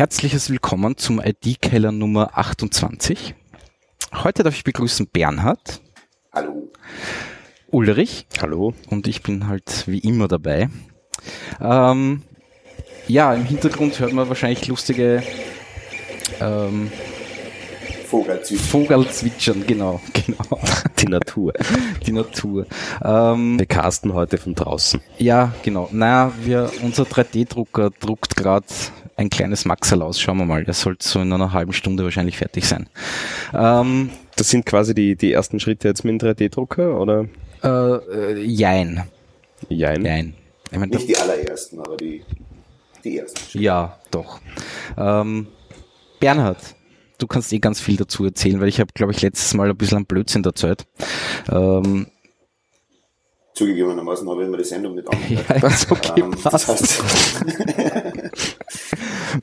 Herzliches Willkommen zum ID-Keller Nummer 28. Heute darf ich begrüßen Bernhard. Hallo. Ulrich. Hallo. Und ich bin halt wie immer dabei. Ähm, ja, im Hintergrund hört man wahrscheinlich lustige ähm, Vogelzwitschern. Vogelzwitschern, genau, genau. Die Natur. Die Natur. Ähm, Wir casten heute von draußen. ja, genau. Naja, wir, unser 3D-Drucker druckt gerade ein kleines Maxel aus. Schauen wir mal. Der sollte so in einer halben Stunde wahrscheinlich fertig sein. Ähm, Das sind quasi die, die ersten Schritte jetzt mit dem 3D-Drucker, oder? äh, äh, jein. Jein. Jein. Ich mein, Nicht die allerersten, aber die, die ersten. Ja, doch. Ähm, Bernhard, du kannst eh ganz viel dazu erzählen, weil ich habe, glaube ich, letztes Mal ein bisschen am Blödsinn erzählt. Ähm, Zugegebenermaßen habe ich mir die Sendung nicht angehört. ja, ist okay, Ähm, das heißt,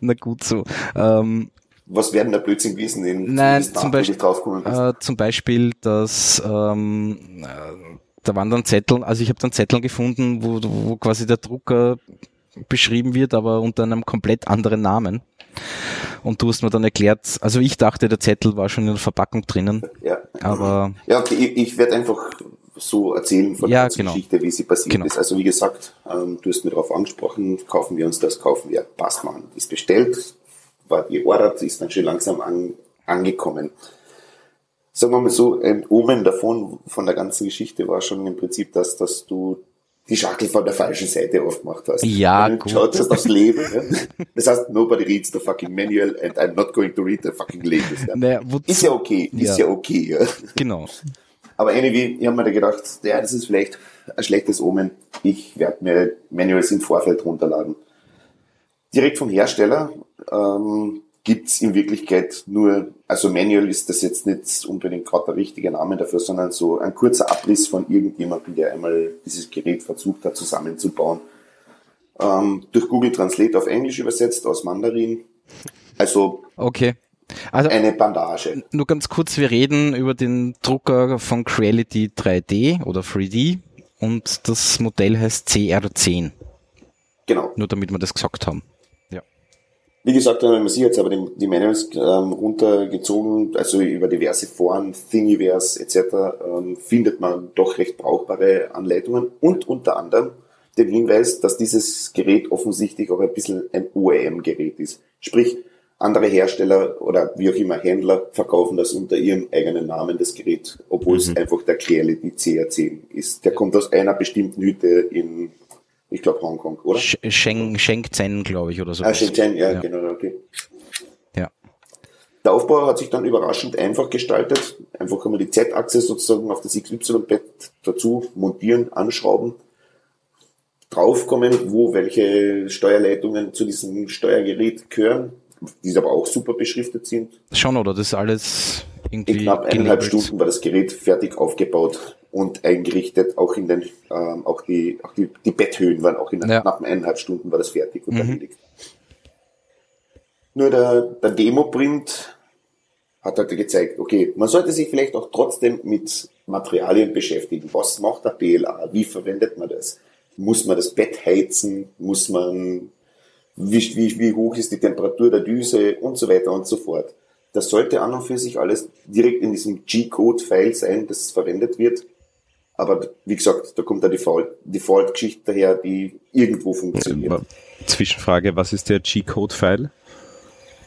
Na gut so. Ähm, was werden da Blödsinn gewesen, den Nein, zum Beispiel, äh, zum Beispiel, dass ähm, äh, da waren dann Zettel, also ich habe dann Zettel gefunden, wo, wo quasi der Drucker beschrieben wird, aber unter einem komplett anderen Namen. Und du hast mir dann erklärt, also ich dachte, der Zettel war schon in der Verpackung drinnen, Ja, aber ja okay, ich, ich werde einfach so erzählen von Ja, der genau. Geschichte, wie sie passiert Genau. ist. Also wie gesagt, ähm, du hast mir darauf angesprochen, kaufen wir uns das, kaufen wir, passt machen. Ist bestellt, war geordert, ist dann schon langsam an, angekommen. Sagen wir mal so, ein Omen davon, von der ganzen Geschichte war schon im Prinzip das, dass du die Schachtel von der falschen Seite aufgemacht hast. Ja, du gut. geschaut hast aufs Leben. Ja? Das heißt, nobody reads the fucking manual and I'm not going to read the fucking labels. Ja? naja, Ist ja okay, ist Ja. okay. Ja. genau. Aber anyway, ich habe mir da gedacht, ja, das ist vielleicht ein schlechtes Omen. Ich werde mir Manuals im Vorfeld runterladen. Direkt vom Hersteller ähm, gibt's in Wirklichkeit nur, also Manual ist das jetzt nicht unbedingt gerade der richtige Name dafür, sondern so ein kurzer Abriss von irgendjemandem, der einmal dieses Gerät versucht hat zusammenzubauen. Ähm, durch Google Translate auf Englisch übersetzt aus Mandarin. Also Okay. Also eine Bandage. nur ganz kurz, wir reden über den Drucker von Creality 3D oder 3D und das Modell heißt CR10. Genau. Nur damit wir das gesagt haben. Wie gesagt, wenn man sich jetzt aber die, die Manuals ähm, runtergezogen, also über diverse Foren, Thingiverse etc., ähm, findet man doch recht brauchbare Anleitungen und unter anderem den Hinweis, dass dieses Gerät offensichtlich auch ein bisschen ein OEM-Gerät ist. Sprich, andere Hersteller oder wie auch immer Händler verkaufen das unter ihrem eigenen Namen, das Gerät, obwohl es einfach der Creality CR10 ist. Der kommt aus einer bestimmten Hütte in, ich glaube, Hongkong, oder? Schenk Shenzhen, glaube ich, oder so. Ah, Shenzhen, ja, Ja. genau, okay. Ja. Der Aufbau hat sich dann überraschend einfach gestaltet. Einfach einmal die Z-Achse sozusagen auf das XY-Bett dazu montieren, anschrauben, draufkommen, wo welche Steuerleitungen zu diesem Steuergerät gehören, die aber auch super beschriftet sind. Schon, oder? Das ist alles In irgendwie knapp eineinhalb gelabelt. Stunden war das Gerät fertig aufgebaut und eingerichtet. Auch in den, ähm, auch die, auch die, die Betthöhen waren auch in Ja. knapp eineinhalb Stunden war das fertig und Mhm. erledigt. Nur der, der Demo-Print hat halt gezeigt, okay, man sollte sich vielleicht auch trotzdem mit Materialien beschäftigen. Was macht der PLA? Wie verwendet man das? Muss man das Bett heizen? Muss man, wie, wie, wie hoch ist die Temperatur der Düse und so weiter und so fort. Das sollte an und für sich alles direkt in diesem G-Code-File sein, das verwendet wird. Aber wie gesagt, da kommt da die Default- Default-Geschichte daher, die irgendwo funktioniert. Aber Zwischenfrage, was ist der G-Code-File?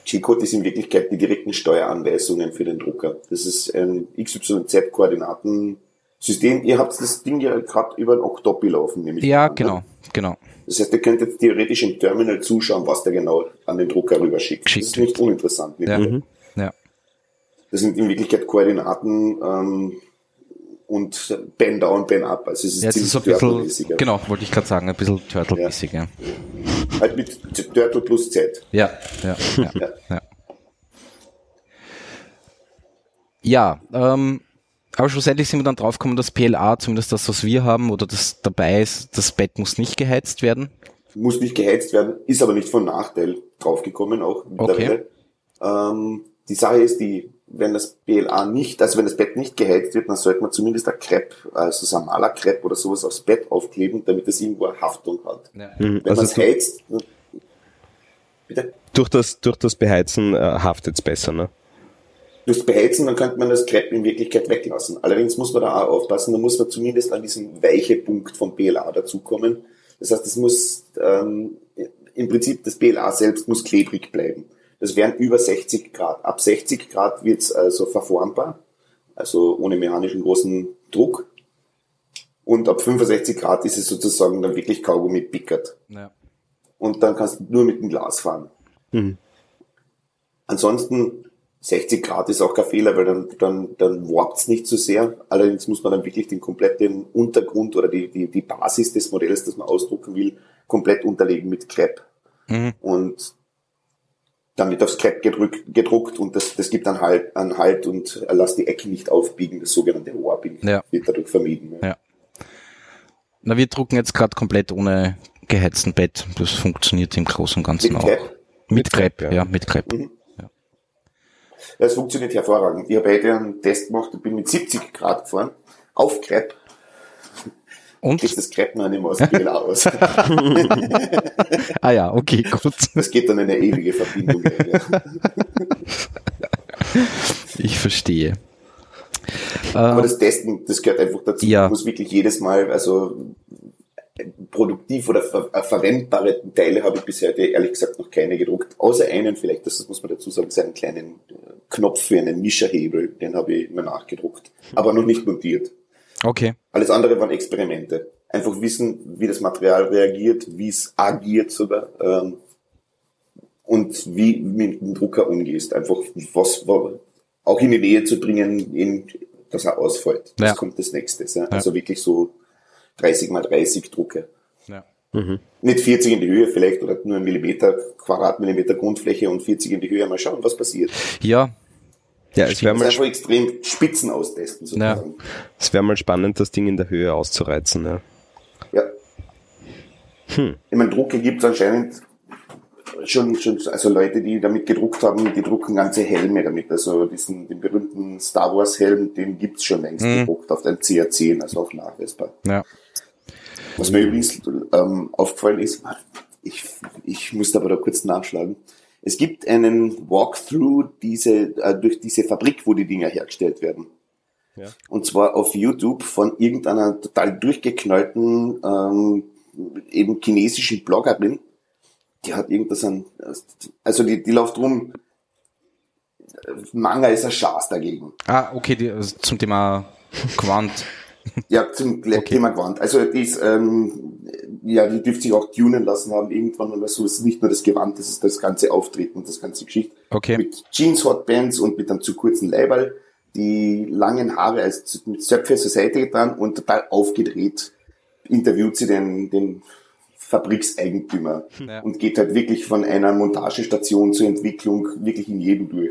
G-Code ist in Wirklichkeit die direkten Steueranweisungen für den Drucker. Das ist ein XYZ-Koordinatensystem. Ihr habt das Ding ja gerade über ein Octopi laufen, nämlich. Ja, an, ne? genau, genau. Das heißt, ihr könnt jetzt theoretisch im Terminal zuschauen, was der genau an den Drucker rüberschickt. Geschickt das ist nicht uninteressant. Ja. mittlerweile. Ja. Das sind in Wirklichkeit Koordinaten ähm, und Ben down, Ben up. Also es ist Ja, es ist ziemlich so ein bisschen, ja. genau, wollte ich gerade sagen, ein bisschen Turtle-mäßig, ja. Halt mit Turtle plus Z. Ja, ja, ja. Ja. ja. Ja, ähm, aber schlussendlich sind wir dann draufgekommen, dass PLA, zumindest das, was wir haben, oder das dabei ist, das Bett muss nicht geheizt werden. Muss nicht geheizt werden, ist aber nicht von Nachteil draufgekommen auch mittlerweile. Ähm, die Sache ist die, wenn das BLA nicht, also wenn das Bett nicht geheizt wird, dann sollte man zumindest ein Crepe, also so ein Malercrepe oder sowas aufs Bett aufkleben, damit es irgendwo eine Haftung hat. Ja. Mhm, Wenn also man es heizt, Bitte? Durch das, durch das Beheizen äh, haftet es besser, ne? Durchs Beheizen, dann könnte man das Crepe in Wirklichkeit weglassen. Allerdings muss man da auch aufpassen, da muss man zumindest an diesen Weichepunkt vom BLA dazukommen. Das heißt, es muss ähm, im Prinzip das BLA selbst muss klebrig bleiben. Das wären über 60 Grad. Ab 60 Grad wird's also verformbar, also ohne mechanischen großen Druck. Und ab 65 Grad ist es sozusagen dann wirklich Kaugummi pickert. Ja. Und dann kannst du nur mit dem Glas fahren. Mhm. Ansonsten 60 Grad ist auch kein Fehler, weil dann, dann, dann warpt's nicht so sehr. Allerdings muss man dann wirklich den kompletten Untergrund oder die, die, die Basis des Modells, das man ausdrucken will, komplett unterlegen mit Crepe. Mhm. Und dann wird aufs Crepe gedrückt, gedruckt und das, das gibt dann halt an Halt und lässt die Ecken nicht aufbiegen, das sogenannte Warping Ja. wird dadurch vermieden. Ja. Na, wir drucken jetzt gerade komplett ohne geheizten Bett. Das funktioniert im Großen und Ganzen Mit auch. Crepe? Mit Mit Crepe, Crepe, ja. ja. mit Crepe. Ja, es funktioniert hervorragend. Ich habe heute einen Test gemacht und bin mit 70 Grad gefahren, auf Crepe, Und? kriegt das mehr aus dem BLA aus. Ah ja, okay, gut. Das geht dann in eine ewige Verbindung. Ich verstehe. Aber das Testen, das gehört einfach dazu. Ja. Man muss wirklich jedes Mal, also produktiv oder ver äh, verwendbare Teile habe ich bisher ehrlich gesagt noch keine gedruckt. Außer einen vielleicht, das muss man dazu sagen, seinen kleinen äh, Knopf für einen Mischerhebel, den habe ich mir nachgedruckt. Aber noch nicht montiert. Okay. Alles andere waren Experimente. Einfach wissen, wie das Material reagiert, wie es agiert sogar. Ähm, und wie mit dem Drucker umgehst. Einfach was, was auch in die Nähe zu bringen, in, dass er ausfällt. Das Ja. kommt das nächste. Ja. Also wirklich so 30 mal 30 Drucke. Ja. Nicht 40 in die Höhe vielleicht oder nur ein Millimeter, Quadratmillimeter Grundfläche und 40 in die Höhe. Mal schauen, was passiert. Ja, Ja, es wäre mal, einfach extrem Spitzen austesten sozusagen. es wär mal spannend, das Ding in der Höhe auszureizen. Ja. Ja. Ich meine, Drucke gibt es anscheinend schon, schon, also Leute, die damit gedruckt haben, die drucken ganze Helme damit. Also diesen, den berühmten Star Wars Helm, den gibt's schon längst gedruckt auf den CR10, also auch nachweisbar. ja. Was mir übrigens ähm, aufgefallen ist, ich, ich musste aber da kurz nachschlagen. Es gibt einen Walkthrough diese, äh, durch diese Fabrik, wo die Dinger hergestellt werden. Ja. Und zwar auf YouTube von irgendeiner total durchgeknallten, ähm, eben chinesischen Bloggerin. Die hat irgendwas an, also die, die läuft rum, Manga ist ein Schaß dagegen. Ah, okay, die, also zum Thema Quant. Ja, zum Thema Gewand. Also die ist, ähm, ja, die dürfte sich auch tunen lassen haben irgendwann oder so. Es ist nicht nur das Gewand, das ist das ganze Auftreten und das ganze Geschichte. Okay. Mit Jeans Hotbands und mit einem zu kurzen Leiberl, die langen Haare als mit Zöpfe zur Seite getan und total aufgedreht interviewt sie den, den Fabrikseigentümer Ja. und geht halt wirklich von einer Montagestation zur Entwicklung wirklich in jedem durch.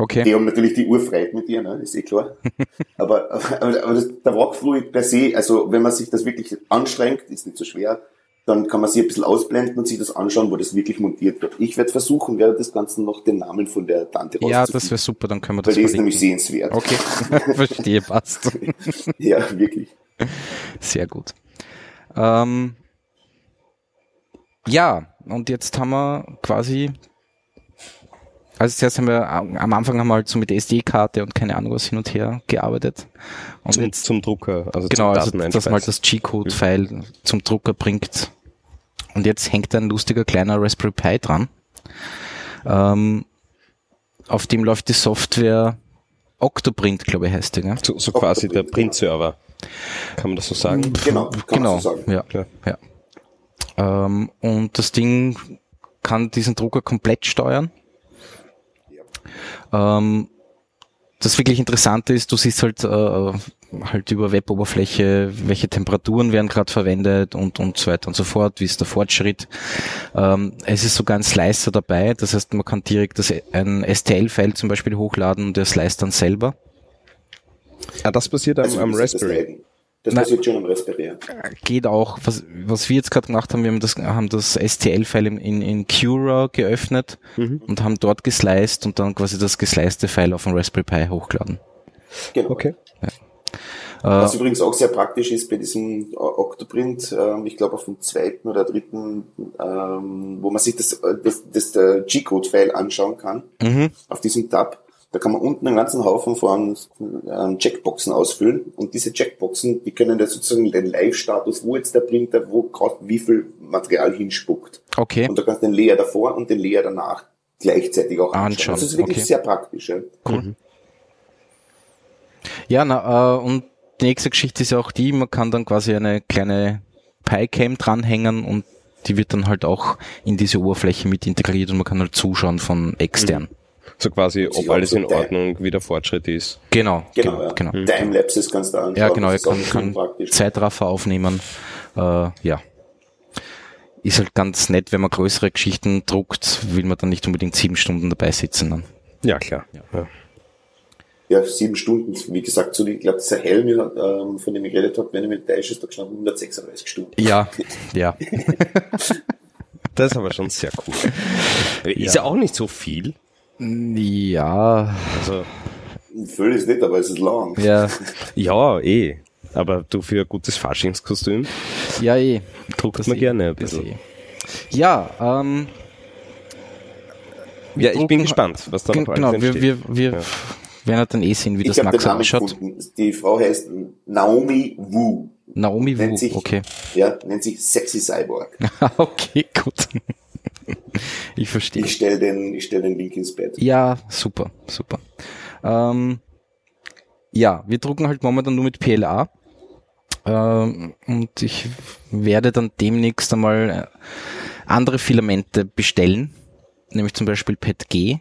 Die Okay. haben natürlich die Uhr frei mit dir, ne? ist eh klar. aber aber, aber das, der Walkthrough per se, also wenn man sich das wirklich anstrengt, ist nicht so schwer, dann kann man sich ein bisschen ausblenden und sich das anschauen, wo das wirklich montiert wird. Ich werde versuchen, während des Ganzen noch den Namen von der Tante Ja, das wäre super, dann können wir Weil das die ist nämlich sehenswert. Okay, verstehe, passt. Ja, wirklich. Sehr gut. Ähm, ja, und jetzt haben wir quasi, also zuerst haben wir am am Anfang haben wir halt so mit SD-Karte und keine Ahnung was hin und her gearbeitet. Und Zum, jetzt, zum Drucker, also genau, zum also dass man halt das G-Code-File zum Drucker bringt. Und jetzt hängt ein lustiger kleiner Raspberry Pi dran. Ähm, auf dem läuft die Software Octoprint, glaube ich, heißt die, gell? So, so quasi der Print-Server. Kann man das so sagen? Genau, kann genau, man so sagen. ja, Klar. ja. Ähm, und das Ding kann diesen Drucker komplett steuern. Ähm, das wirklich Interessante ist, du siehst halt äh, halt über Web-Oberfläche, welche Temperaturen werden gerade verwendet und und so weiter und so fort, wie ist der Fortschritt. Ähm, es ist sogar ein Slicer dabei, das heißt, man kann direkt das, ein STL-File zum Beispiel hochladen und der slice dann selber. Ah, das passiert am, Also, am Raspberry. Das Nein. passiert schon am Raspberry. ja. geht auch, was, was wir jetzt gerade gemacht haben, wir haben das, haben das STL-File in, in, Cura geöffnet und haben dort gesliced und dann quasi das geslicete File auf den Raspberry Pi hochgeladen. Genau. Okay. Was übrigens auch sehr praktisch ist bei diesem Octoprint, ähm, ich glaube auf dem zweiten oder dritten, ähm, wo man sich das, das, das der G-Code-File anschauen kann, Mhm. auf diesem Tab. Da kann man unten einen ganzen Haufen von ähm, Checkboxen ausfüllen und diese Checkboxen, die können da sozusagen den Live-Status, wo jetzt der Printer, wo gerade wie viel Material hinspuckt. Okay. Und da kannst du den Layer davor und den Layer danach gleichzeitig auch anschauen. Anschauen, Das ist wirklich okay. sehr praktisch. Ja. Ja, na, äh, und die nächste Geschichte ist ja auch die, man kann dann quasi eine kleine PyCam dranhängen und die wird dann halt auch in diese Oberfläche mit integriert und man kann halt zuschauen von extern. So quasi, ob alles auch in Ordnung, wie der Fortschritt ist. Genau, Genau, genau, ja. genau. Timelapses kannst du anschauen. Ja, genau, er ist auch kann, kann. Zeitraffer aufnehmen. Äh, ja. Ist halt ganz nett, wenn man größere Geschichten druckt, will man dann nicht unbedingt sieben Stunden dabei sitzen. Dann. Ja, klar. Ja. Ja, sieben Stunden. Wie gesagt, so die, ich glaube, dieser Helm, ähm, von dem ich geredet habe, wenn ich mit Teich ist, da gestanden 136 Stunden. Ja, ja. Das ist aber schon sehr cool. Ist ja auch nicht so viel. Ja, Also, Viel ist nicht, aber es ist lang. ja, ja, eh. Aber du für ein gutes Faschingskostüm ja, eh. druckt Das man eh, gerne ein bisschen. eh. Ja, ähm, Ja, ich bin gespannt, was da noch genau, alles wir, entsteht. wir, wir Ja. werden halt dann eh sehen, wie Ich das Namen ausschaut. Die Frau heißt Naomi Wu. Naomi Wu, sich- okay. Ja, nennt sich Sexy Cyborg. okay, gut. Ich verstehe. Ich stelle den, ich stell den Link ins Bett. Ja, super, super. Ähm, ja, wir drucken halt momentan nur mit PLA. Ähm, und ich werde dann demnächst einmal äh, andere Filamente bestellen, nämlich zum Beispiel PETG. Äh,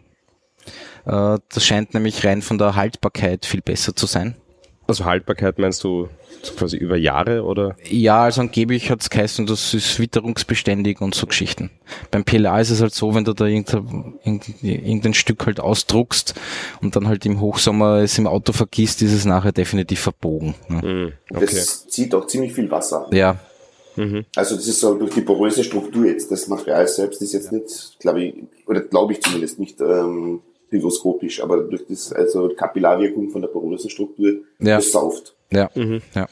das scheint nämlich rein von der Haltbarkeit viel besser zu sein. Also Haltbarkeit meinst du quasi über Jahre oder? Ja, also angeblich hat es geheißen, das ist witterungsbeständig und so Geschichten. Beim PLA ist es halt so, wenn du da irgendein, irgendein, Stück halt ausdruckst und dann halt im Hochsommer es im Auto vergisst, ist es nachher definitiv verbogen. Ne? Hm, okay. Das zieht auch ziemlich viel Wasser an. Ja, Also das ist so durch die poröse Struktur jetzt. Das Material selbst ist jetzt nicht, glaube ich, oder glaube ich zumindest nicht ähm, hygroskopisch, aber durch das, also Kapillarwirkung von der porösen Struktur, Ja. das sauft. ja, ja.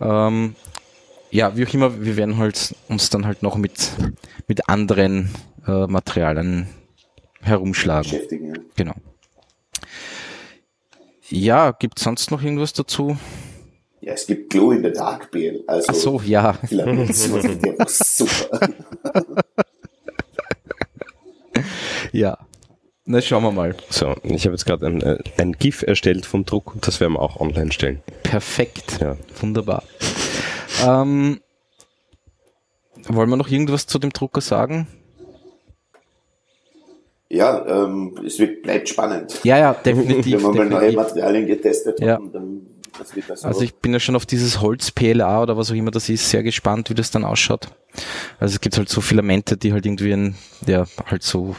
Ähm, ja, wie auch immer, wir werden halt uns dann halt noch mit, mit anderen äh, Materialien herumschlagen. Beschäftigen. Ja. Genau. Ja, gibt sonst noch irgendwas dazu? ja, es gibt Glow in the Dark BL. Also Ach so, ja. Super. Ja. Na, schauen wir mal. So, ich habe jetzt gerade ein, äh, ein GIF erstellt vom Druck und das werden wir auch online stellen. Perfekt. Ja. Wunderbar. Ähm, wollen wir noch irgendwas zu dem Drucker sagen? Ja, ähm, es wird, bleibt spannend. Ja, ja, definitiv. Wenn man mal neue. Materialien getestet Ja. hat, und dann das wird das Also ich bin ja schon auf dieses Holz-PLA oder was auch immer das ist, sehr gespannt, wie das dann ausschaut. Also es gibt halt so Filamente, die halt irgendwie ein, ja, halt so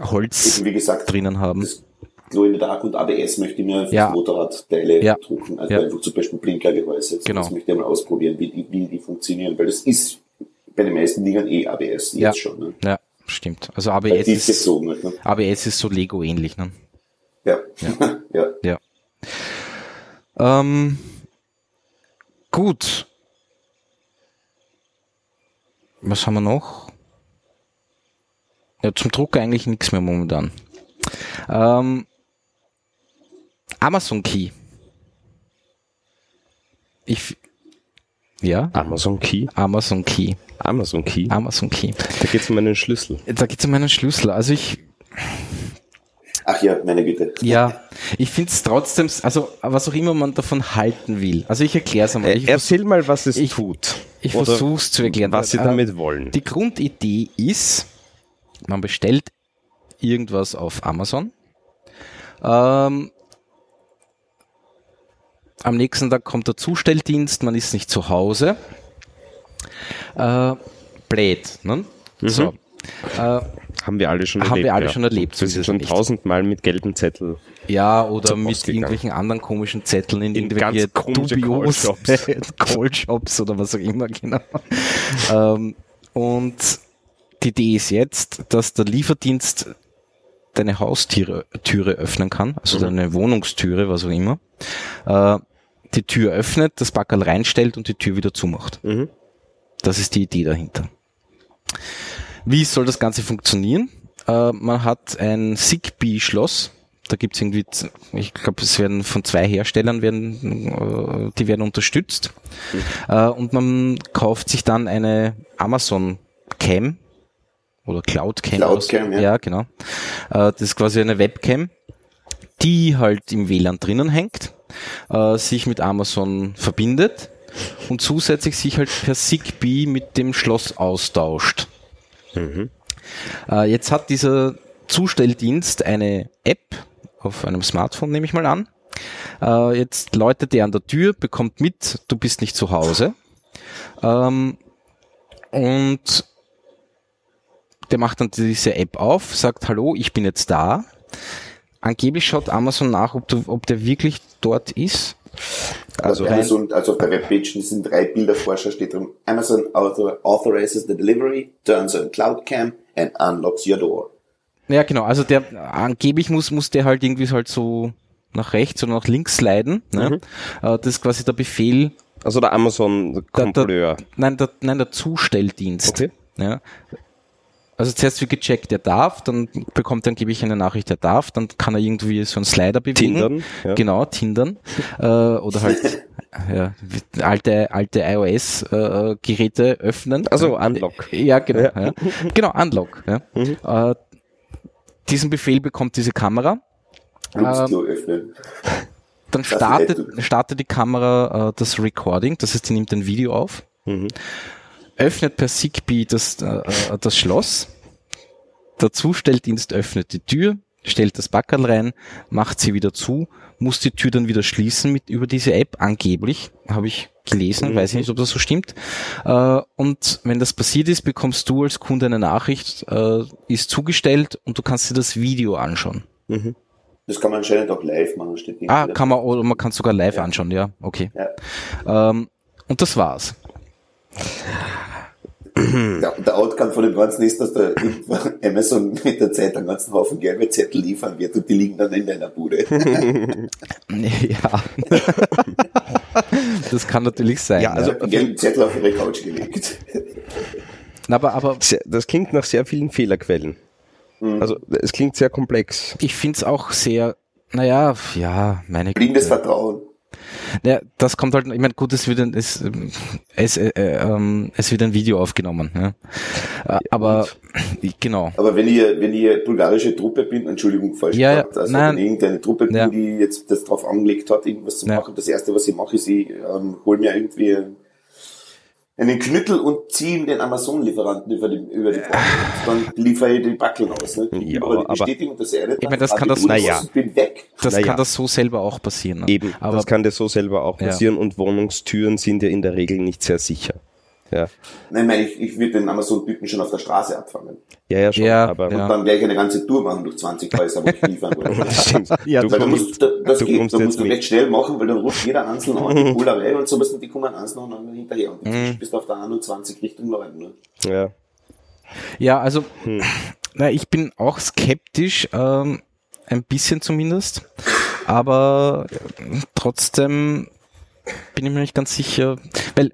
Holz Eben, wie gesagt, drinnen haben. das Glow in the Dark und ABS möchte ich mir fürs Ja. Motorradteile Ja. drucken. Also Ja. einfach zum Beispiel Blinkergehäuse. Genau. Das möchte ich mal ausprobieren, wie die, wie die funktionieren, weil das ist bei den meisten Dingern eh ABS jetzt Ja. schon. Ne? Ja, stimmt. Also ABS ist, gezogen ne? ABS ist so Lego ähnlich, ne? Ja. ja. Ja. Ähm, gut. Was haben wir noch? Ja, zum Drucker eigentlich nichts mehr momentan. Ähm, Amazon Key. Ich, ja, Amazon Key. Amazon Key. Amazon Key. Amazon Key. Da geht es um einen Schlüssel. Da geht's um meinen Schlüssel. Also ich, Ach ja, meine Güte. ja, ich finde es trotzdem, also was auch immer man davon halten will. Also ich erkläre es einmal. Ich Äh, Erzähl mal, was es ich- tut. Ich versuche es zu erklären. Was sie Äh, damit wollen. Die Grundidee ist, man bestellt irgendwas auf Amazon. Ähm, am nächsten Tag kommt der Zustelldienst, man ist nicht zu Hause. Äh, blöd, ne? So. Äh, Haben wir alle schon Haben erlebt. wir alle ja. schon erlebt, Wir ist sind schon tausendmal mit gelben Zettel. Ja, oder mit gegangen. irgendwelchen anderen komischen Zetteln in, In irgendwelche ganz komische dubios Callshops. Callshops oder was auch immer, genau. ähm, und die Idee ist jetzt, dass der Lieferdienst deine Haustüre Türe öffnen kann, also deine Wohnungstüre, was auch immer, äh, die Tür öffnet, das Backerl reinstellt und die Tür wieder zumacht. Mhm. Das ist die Idee dahinter. Wie soll das Ganze funktionieren? Äh, man hat ein Zigbee-Schloss. Da gibt's irgendwie, ich glaube, es werden von zwei Herstellern werden, äh, die werden unterstützt. Äh, und man kauft sich dann eine Amazon Cam oder Cloud Cam. Cloud Cam, ja. ja. genau. Äh, das ist quasi eine Webcam, die halt im WLAN drinnen hängt, äh, sich mit Amazon verbindet und zusätzlich sich halt per Zigbee mit dem Schloss austauscht. Äh, jetzt hat dieser Zustelldienst eine App auf einem Smartphone, nehme ich mal an. Jetzt läutet der an der Tür, bekommt mit, du bist nicht zu Hause. Ähm, und der macht dann diese App auf, sagt, hallo, ich bin jetzt da. Angeblich schaut Amazon nach, ob, du, ob der wirklich dort ist. Also, rein- Amazon, also auf der Webpage sind drei Bilderforscher, steht drin, Amazon author, authorizes the delivery, turns on cloud cam and unlocks your door. Ja, genau. Also der angeblich muss muss der halt irgendwie halt so nach rechts oder nach links sliden. Ne? Äh, Das ist quasi der Befehl. Also der Amazon Kontrolleur. Nein, der, nein, der Zustelldienst. Okay. Ja. Also zuerst wird gecheckt, der darf, dann bekommt er angeblich eine Nachricht, der darf, dann kann er irgendwie so einen Slider bewegen. Tindern, ja. Genau, Tindern. äh, oder halt ja, alte, alte iOS-Geräte öffnen. Also Unlock. Ja, genau. Ja. Ja. Genau, Unlock. Ja. Äh, diesen Befehl bekommt diese Kamera. Glücksklo öffnen. Dann startet, startet die Kamera äh, das Recording, das heißt, die nimmt ein Video auf, öffnet per Zigbee das, äh, äh, das Schloss, der Zustelldienst öffnet die Tür, stellt das Backerl rein, macht sie wieder zu, muss die Tür dann wieder schließen mit über diese App, angeblich, habe ich gelesen, weiß ich nicht, ob das so stimmt. Äh, und wenn das passiert ist, bekommst du als Kunde eine Nachricht, äh, ist zugestellt und du kannst dir das Video anschauen. Das kann man anscheinend auch live machen, steht nicht. Ah, kann man, oder man kann sogar live anschauen, ja, okay. Ja. Ähm, und das war's. Der, der Outcome von dem Ganzen ist, dass der irgendwann Amazon mit der Zeit einen ganzen Haufen gelbe Zettel liefern wird und die liegen dann in deiner Bude. Ja. das kann natürlich sein. Ja, also- Die gelben Zettel auf ihre Couch gelegt. Na, aber, aber das klingt nach sehr vielen Fehlerquellen. Also es klingt sehr komplex. ich find's auch sehr, naja, ja, meine Blindes Güte. Vertrauen. Ja, das kommt halt, ich meine, gut, es wird ein, es, es, äh, äh, ähm, es wird ein Video aufgenommen. Ja. Äh, aber genau. Aber wenn ihr, wenn ihr bulgarische Truppe bin, Entschuldigung, falsch Ja, gesagt, also nein. wenn irgendeine Truppe bin, Ja. die jetzt das drauf angelegt hat, irgendwas zu Ja. machen, das erste, was ich mache, ist, ich ähm, hol mir irgendwie einen Knüttel und ziehe ihm den Amazon-Lieferanten über die, über die. Und dann liefere ich die Backeln aus. Ne? Ja, Überall die aber- Bestätigung, dass er nicht Ich meine, das kann das- na naja. Ich bin weg. Das Naja. kann das so selber auch passieren. Ne? Eben, aber das kann dir so selber auch Ja. passieren und Wohnungstüren sind ja in der Regel nicht sehr sicher. Ja, Nein, nein, ich, ich würde den Amazon-Typen schon auf der Straße abfangen. ja, ja schon, Ja, aber ja. Und dann gleich eine ganze Tour machen durch 20 Häuser, wo ich liefern würde. Stimmt. Ja, du Weil da kommst, musst, da, das du geht, da musst du recht schnell machen, weil dann ruft jeder einzeln an, die Bullerei und sowas, und die kommen dem anderen hinterher. Und Mhm. du bist auf der 21 Richtung Norden. Ne? Ja. Ja, also, Hm. na, ich bin auch skeptisch, ähm, ein bisschen zumindest, aber äh, trotzdem bin ich mir nicht ganz sicher, weil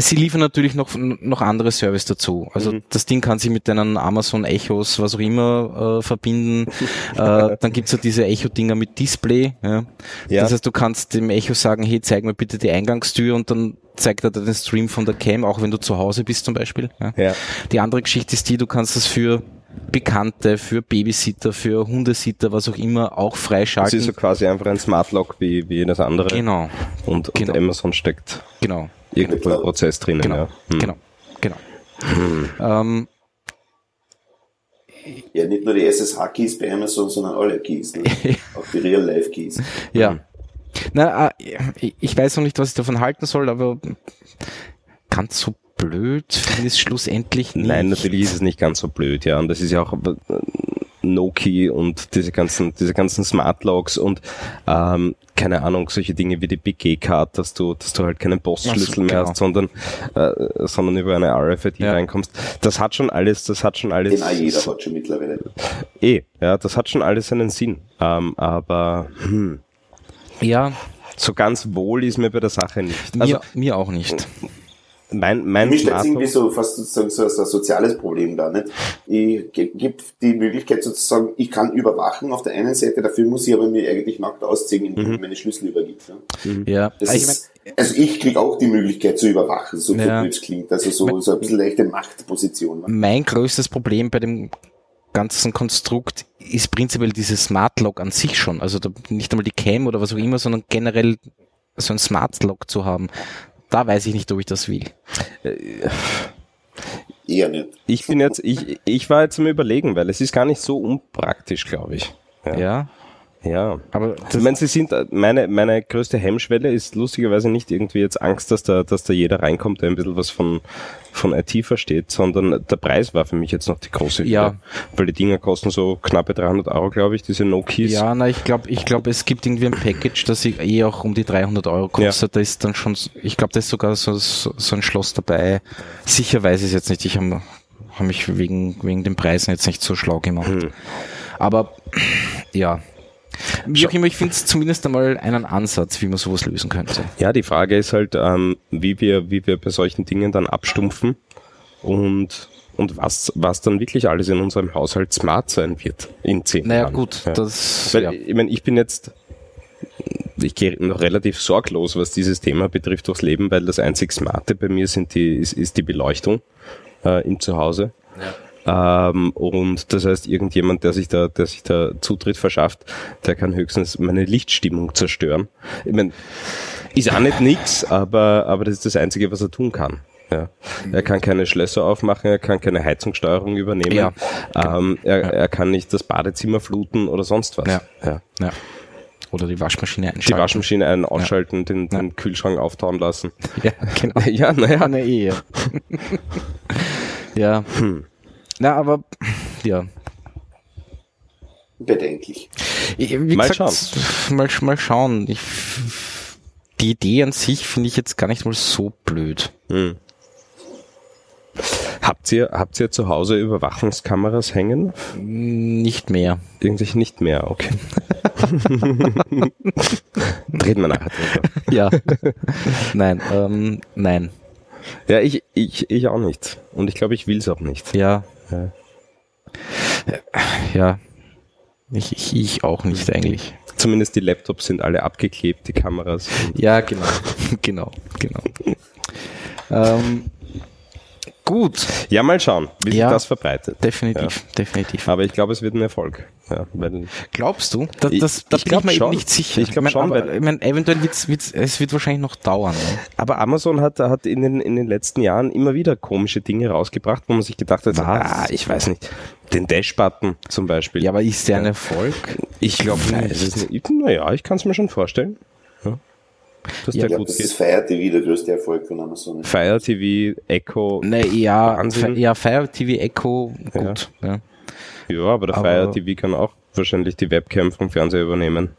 sie liefern natürlich noch, noch andere Service dazu. Also Mhm. das Ding kann sich mit deinen Amazon Echos, was auch immer, äh, verbinden. äh, dann gibt's ja diese Echo-Dinger mit Display. Ja. Ja. Das heißt, du kannst dem Echo sagen, hey, zeig mir bitte die Eingangstür und dann zeigt er dir den Stream von der Cam, auch wenn du zu Hause bist zum Beispiel. Ja. Ja. Die andere Geschichte ist die, du kannst das für Bekannte, für Babysitter, für Hundesitter, was auch immer, auch Das freischalten. ist so quasi einfach ein Smart Lock wie, wie jedes andere. genau, Und, und Genau. Amazon steckt genau, irgendwo im Prozess drinnen. genau, ja. Hm. genau, genau. Ähm, Ja, nicht nur die SSH-Keys bei Amazon, sondern alle Keys. Ne? Auch die Real-Life-Keys. ja. Na, äh, ich- ich weiß noch nicht, was ich davon halten soll, aber ganz so blöd finde ich es schlussendlich nicht. Nein, natürlich ist es nicht ganz so blöd, ja. Und das ist ja auch äh, Nokia und diese ganzen, diese ganzen Smart Locks und ähm, keine Ahnung, solche Dinge wie die Big G-Card, dass du, dass du halt keinen Postschlüssel so, mehr genau. hast, sondern, äh, sondern über eine RFID Ja. reinkommst. Das hat schon alles, das hat schon alles. Den jeder hat schon mittlerweile. Eh, ja, das hat schon alles seinen Sinn. Ähm, aber hm, Ja, so ganz wohl ist mir bei der Sache nicht. mir, Also mir auch nicht. Mein, mein Für mich steht irgendwie so fast sozusagen so, so ein soziales Problem da, nicht? Ich gebe die Möglichkeit sozusagen, ich kann überwachen auf der einen Seite, dafür muss ich aber mir eigentlich nackt ausziehen, indem Mhm. ich meine Schlüssel übergibt. Ja. Ja, Das ich mein, ist, also ich krieg auch die Möglichkeit zu überwachen, so Ja. blöd es klingt. Also so, so ein bisschen leichte Machtposition. ne? mein größtes Problem bei dem ganzen Konstrukt ist prinzipiell dieses Smart Lock an sich schon. Also da, nicht einmal die Cam oder was auch immer, sondern generell so ein Smart Lock zu haben. Da weiß ich nicht, ob ich das will. Eher nicht. ich bin jetzt, ich, ich war jetzt am überlegen, weil es ist gar nicht so unpraktisch, glaube ich. Ja. Ja, ja. aber Ich meine, sie sind, meine, meine größte Hemmschwelle ist lustigerweise nicht irgendwie jetzt Angst, dass da, dass da jeder reinkommt, der ein bisschen was von, von IT versteht, sondern der Preis war für mich jetzt noch die große Hürde. Ja. Weil die Dinger kosten so knappe 300 Euro, glaube ich, diese No-Keys. ja, na, ich glaube, ich glaube, es gibt irgendwie ein Package, das ich eh auch um die 300 Euro kostet. Da ist dann schon, ich glaube, da ist sogar so, so, so ein Schloss dabei. Sicher weiß ich es jetzt nicht. Ich habe hab mich wegen, wegen den Preisen jetzt nicht so schlau gemacht. Hm. Aber ja. Wie auch immer, ich finde es zumindest einmal einen Ansatz, wie man sowas lösen könnte. Ja, die Frage ist halt, ähm, wie wir, wie wir bei solchen Dingen dann abstumpfen und, und was, was dann wirklich alles in unserem Haushalt smart sein wird in zehn Naja, Jahren. gut, Ja. das, Weil, ja. ich meine, ich bin jetzt, ich gehe noch relativ sorglos, was dieses Thema betrifft, durchs Leben, weil das einzig Smarte bei mir sind die, ist, ist die Beleuchtung äh, im Zuhause. Ähm, und das heißt, irgendjemand, der sich da, der sich da Zutritt verschafft, der kann höchstens meine Lichtstimmung zerstören. Ich meine, ist auch nicht nix, aber, aber das ist das Einzige, was er tun kann. Ja. Er kann keine Schlösser aufmachen, er kann keine Heizungssteuerung übernehmen, Ja. ähm, er, er kann nicht das Badezimmer fluten oder sonst was. Ja. Ja. ja. Oder die Waschmaschine Die einschalten. Waschmaschine ein- ausschalten, den, den Kühlschrank auftauen lassen. Ja, genau. Ja, naja. Ja, ne, eh, ja. ja. Hm. Na, aber, ja. Bedenklich. Wie Mal gesagt, Mal, mal schauen. Ich, die Idee an sich finde ich jetzt gar nicht mal so blöd. Hm. Habt ihr, habt ihr zu Hause Überwachungskameras hängen? Nicht mehr. Irgendwie nicht mehr, okay. Reden wir nachher drüber. Ja. nein, ähm, nein. Ja, ich, ich, ich auch nicht. Und ich glaube, ich will es auch nicht. Ja. Ja. Ja. Ich, ich, ich auch nicht eigentlich. Zumindest die Laptops sind alle abgeklebt, die Kameras. Ja, genau. genau, genau. ähm, gut, Ja, mal schauen, wie Ja. sich das verbreitet. definitiv, definitiv. Aber ich glaube, es wird ein Erfolg. Ja, Glaubst du? Da, Ich- das, da ich bin ich mir schon. eben nicht sicher. Ich glaub mein, schon, aber, weil- ich mein, eventuell wird's, wird's, es wird wahrscheinlich noch dauern. Ne? Aber Amazon hat, hat in, den, in den letzten Jahren immer wieder komische Dinge rausgebracht, wo man sich gedacht hat, Was? ah, ich weiß nicht, den Dash-Button zum Beispiel. Ja, aber ist der ein Erfolg? ich glaube nicht. Naja, ich kann es mir schon vorstellen. Ja. Dass Ja, der gut das geht. ist Fire TV der größte Erfolg von Amazon. Fire TV, Echo, Ne, ja, ja, Fire TV Echo, gut. Ja. ja, aber der Aber- Fire TV kann auch wahrscheinlich die Webcam vom Fernseher übernehmen.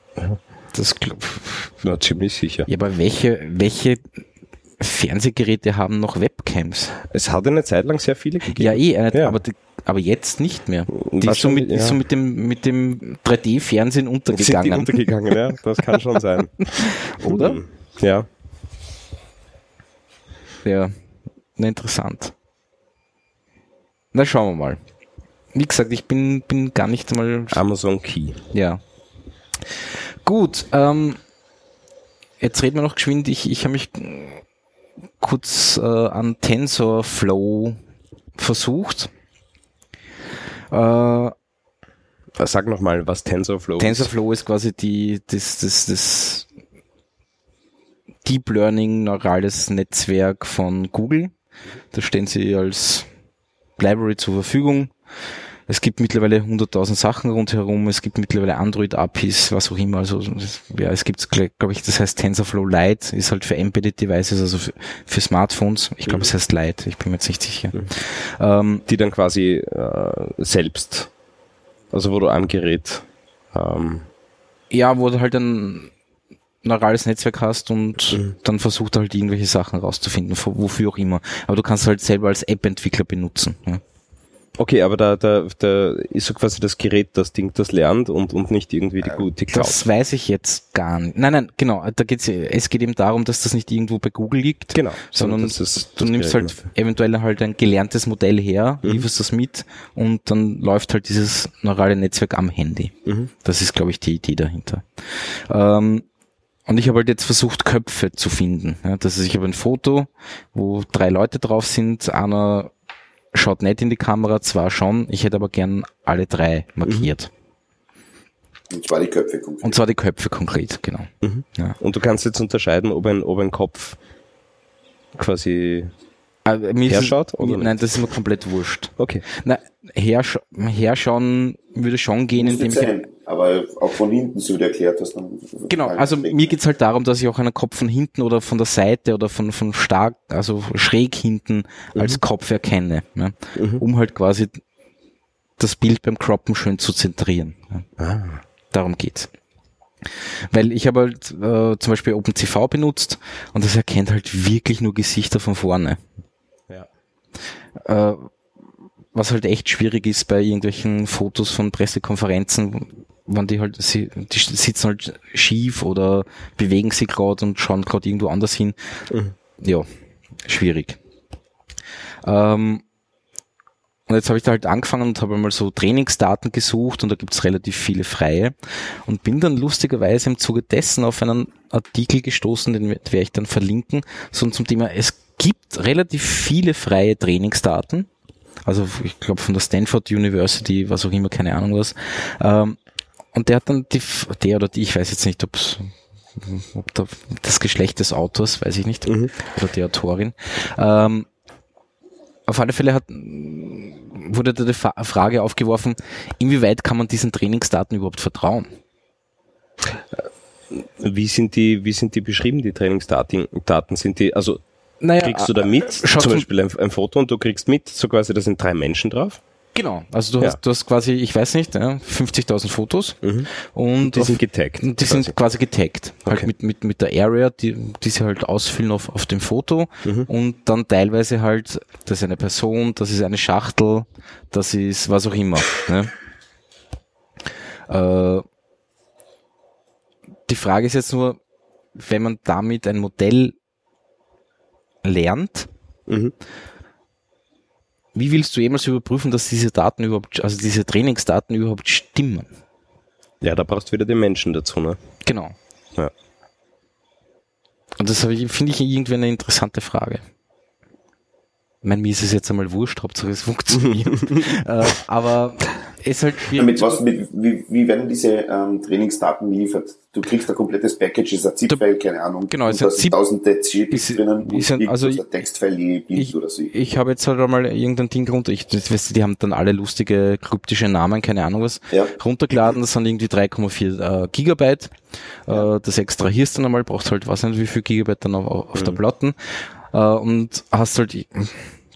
Das, Na, ziemlich sicher. ja, aber welche, welche Fernsehgeräte haben noch Webcams? Es hat eine Zeit lang sehr viele gegeben. Ja, eh, eine, Ja. aber, die, aber jetzt nicht mehr. Die ist so, mit, ist ja. so mit dem, mit dem 3D-Fernsehen Sind die untergegangen. untergegangen, ja? Das kann schon sein. Oder? Ja. Ja, interessant. Na, schauen wir mal. Wie gesagt, ich bin, bin gar nicht einmal. Amazon Key. Ja. Gut, ähm, jetzt reden wir noch geschwind. Ich, ich habe mich kurz äh, an TensorFlow versucht. Äh, Sag nochmal, was TensorFlow ist. TensorFlow ist quasi die, das, das, das Deep Learning neurales Netzwerk von Google. Das stellen sie als Library zur Verfügung. Es gibt mittlerweile 100.000 Sachen rundherum. Es gibt mittlerweile Android-APIs, was auch immer. Also, ja, es gibt, glaube ich, das heißt TensorFlow Lite, ist halt für Embedded Devices, also für, für Smartphones. Ich glaube, es heißt Lite. Ich bin mir jetzt nicht sicher. Ähm, die dann quasi äh, selbst, also wo du am Gerät, ähm, Ja, wo du halt ein, neurales Netzwerk hast und mhm. dann versucht halt irgendwelche Sachen rauszufinden, wofür auch immer. Aber du kannst halt selber als App-Entwickler benutzen. Ja. Okay, aber da, da, da ist so quasi das Gerät, das Ding, das lernt und, und nicht irgendwie die gute Cloud. Das weiß ich jetzt gar nicht. Nein, nein, genau. Da geht's, es geht eben darum, dass das nicht irgendwo bei Google liegt, genau, sondern das ist, du nimmst halt eventuell halt ein gelerntes Modell her, mhm. lieferst das mit und dann läuft halt dieses neurale Netzwerk am Handy. Mhm. Das ist, glaube ich, die Idee dahinter. Ähm, und ich habe halt jetzt versucht, Köpfe zu finden. Ja, das ist, ich habe ein Foto, wo drei Leute drauf sind, einer schaut nicht in die Kamera, zwar schon, ich hätte aber gern alle drei markiert. Mhm. Und zwar die Köpfe konkret. Und zwar die Köpfe konkret, genau. Mhm. Ja. Und du kannst jetzt unterscheiden, ob ein, ob ein Kopf quasi also, herschaut? Es, mir, nein, das ist mir komplett wurscht. Okay. Na, hersch herschauen würde schon gehen, indem ich aber auch von hinten, so erklärt hast. Dann genau, also mir geht's halt darum, dass ich auch einen Kopf von hinten oder von der Seite oder von, von stark, also schräg hinten mhm. als Kopf erkenne, ne? Mhm. um halt quasi das Bild beim Croppen schön zu zentrieren. Ne? Ah. Darum geht's. Weil ich habe halt äh, zum Beispiel OpenCV benutzt und das erkennt halt wirklich nur Gesichter von vorne. Ja. Äh, was halt echt schwierig ist bei irgendwelchen Fotos von Pressekonferenzen, wenn die halt, sie, die sitzen halt schief oder bewegen sich gerade und schauen gerade irgendwo anders hin. Mhm. Ja, schwierig. Ähm, und jetzt habe ich da halt angefangen und habe mal so Trainingsdaten gesucht und da gibt's relativ viele freie und bin dann lustigerweise im Zuge dessen auf einen Artikel gestoßen, den werde ich dann verlinken, so zum Thema, es gibt relativ viele freie Trainingsdaten, also ich glaube von der Stanford University, was auch immer, keine Ahnung was, ähm, und der hat dann die, der oder die, ich weiß jetzt nicht, ob's, ob da, das Geschlecht des Autors, weiß ich nicht, mhm. oder die Autorin. Ähm, auf alle Fälle hat, wurde da die Frage aufgeworfen, inwieweit kann man diesen Trainingsdaten überhaupt vertrauen? Wie sind die, wie sind die beschrieben, die Trainingsdaten? Daten sind die, also naja, kriegst du da mit, äh, zum Beispiel ein, ein, Foto und du kriegst mit, so quasi, da sind drei Menschen drauf? Genau, also du, ja. hast, du hast quasi, ich weiß nicht, ja, 50.000 Fotos mhm. und die auf, sind getaggt. Die quasi. sind quasi getaggt, halt okay. halt mit, mit, mit der Area, die, die sie halt ausfüllen auf, auf dem Foto mhm. und dann teilweise halt, das ist eine Person, das ist eine Schachtel, das ist was auch immer. Ne? Äh, die Frage ist jetzt nur, wenn man damit ein Modell lernt, mhm wie willst du jemals überprüfen, dass diese Daten überhaupt, also diese Trainingsdaten überhaupt stimmen? Ja, da brauchst du wieder den Menschen dazu, ne? Genau. Ja. Und das finde ich irgendwie eine interessante Frage. Ich meine, mir ist es jetzt einmal wurscht, Hauptsache es funktioniert. äh, aber ist halt schwierig. Mit was, mit, wie, wie werden diese ähm, Trainingsdaten geliefert? Du kriegst ein komplettes Package, ist ein ZIP-File, keine Ahnung. Genau, es sind ZIP, tausende JPEGs drinnen, ist ein, also ein Textfile, ich, oder so. Ich habe jetzt halt einmal irgendein Ding runter, ich, das, weißt du, die haben dann alle lustige kryptische Namen, keine Ahnung was, ja. runtergeladen, das sind irgendwie 3,4 äh, Gigabyte. Ja. Äh, das extrahierst dann einmal, brauchst halt, was nicht, wie viel Gigabyte dann auf, auf mhm. der Platten äh, und hast halt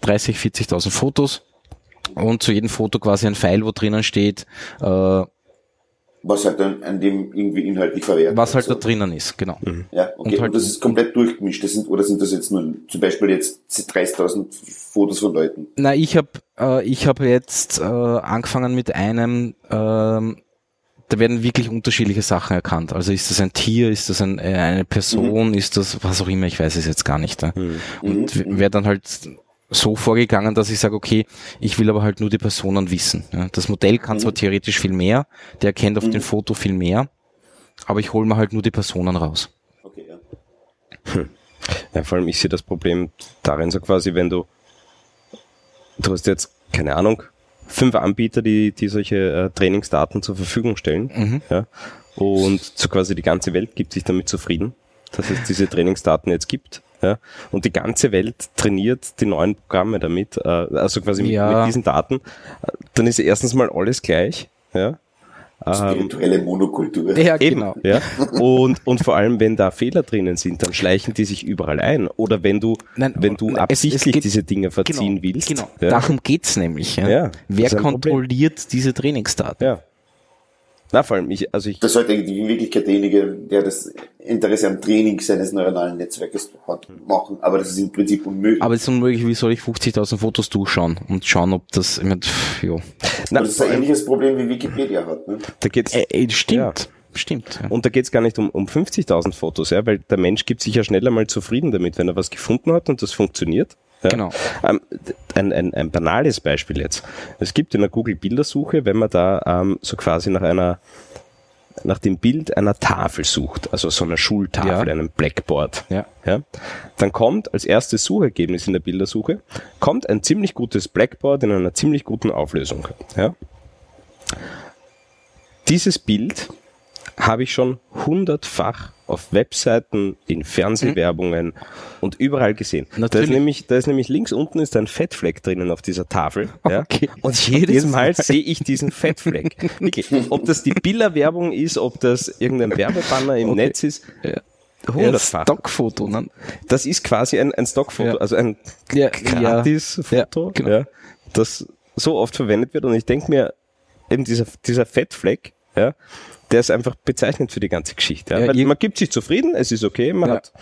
30, 40.000 Fotos und zu jedem Foto quasi ein Pfeil, wo drinnen steht, äh, was halt dann an dem irgendwie inhaltlich verwertet Was halt so. da drinnen ist, genau. Mhm. Ja, okay. Und, halt, und, das ist komplett durchgemischt. Das sind, oder sind das jetzt nur zum Beispiel jetzt 30.000 Fotos von Leuten? Na, ich habe äh, ich habe jetzt äh, angefangen mit einem, äh, da werden wirklich unterschiedliche Sachen erkannt. Also ist das ein Tier, ist das ein, äh, eine Person, mhm. ist das was auch immer, ich weiß es jetzt gar nicht. Mhm. Und mhm. wer dann halt so vorgegangen, dass ich sage, okay, ich will aber halt nur die Personen wissen. Ja, das Modell kann zwar mhm. theoretisch viel mehr, der erkennt auf mhm. dem Foto viel mehr, aber ich hole mir halt nur die Personen raus. Okay, ja. Hm. ja, vor allem ich sehe das Problem darin so quasi, wenn du, du hast jetzt, keine Ahnung, fünf Anbieter, die, die solche äh, Trainingsdaten zur Verfügung stellen, mhm. ja, und so quasi die ganze Welt gibt sich damit zufrieden, dass es diese Trainingsdaten jetzt gibt ja? Und die ganze Welt trainiert die neuen Programme damit, äh, also quasi mit, ja. mit diesen Daten. Dann ist erstens mal alles gleich. Ja? Spirituelle ähm, Monokultur. Ja, genau. Eben, ja. Und, und vor allem, wenn da Fehler drinnen sind, dann schleichen die sich überall ein. Oder wenn du, Nein, wenn du absichtlich es, es geht, diese Dinge verziehen genau, willst. Genau, ja. darum geht's nämlich. Ja. ja Wer kontrolliert Problem. diese Trainingsdaten? Ja. Na, vor allem, ich, also ich. Das sollte in Wirklichkeit derjenige, der das Interesse am Training seines neuronalen Netzwerkes hat, machen. Aber das ist im Prinzip unmöglich. Aber es ist unmöglich, wie soll ich 50.000 Fotos durchschauen und schauen, ob das, ich mein, pff, jo. Na, das ist ein ähnliches Problem wie Wikipedia hat. Ne? Da geht's, Äh, äh, stimmt. Stimmt. Ja. Und da geht's gar nicht um, um 50.000 Fotos, ja, weil der Mensch gibt sich ja schneller mal zufrieden damit, wenn er was gefunden hat und das funktioniert. Ja. Genau. Ähm, ein, ein, ein banales Beispiel jetzt. Es gibt in der Google-Bildersuche, wenn man da ähm, so quasi nach einer nach dem Bild einer Tafel sucht, also so einer Schultafel, Ja. einem Blackboard, Ja. ja, dann kommt als erstes Suchergebnis in der Bildersuche, kommt ein ziemlich gutes Blackboard in einer ziemlich guten Auflösung. Ja. Dieses Bild habe ich schon hundertfach auf Webseiten, in Fernsehwerbungen und überall gesehen. Da ist, Natürlich. nämlich, da ist nämlich links unten ist ein Fettfleck drinnen auf dieser Tafel. Ja? Okay. Und jedes Mal sehe ich diesen Fettfleck. Wirklich. Ob das die Billa-Werbung ist, ob das irgendein Werbebanner im Okay. Netz ist, Ja. Ja, hundertfach. Stockfoto, ne? Das ist quasi ein, ein Stockfoto, Ja. also ein Ja, Gratis-Foto, Ja, genau. das so oft verwendet wird. Und ich denke mir, eben dieser, dieser Fettfleck, ja, der ist einfach bezeichnend für die ganze Geschichte. Ja. Ja, man gibt sich zufrieden, es ist okay, man Ja. hat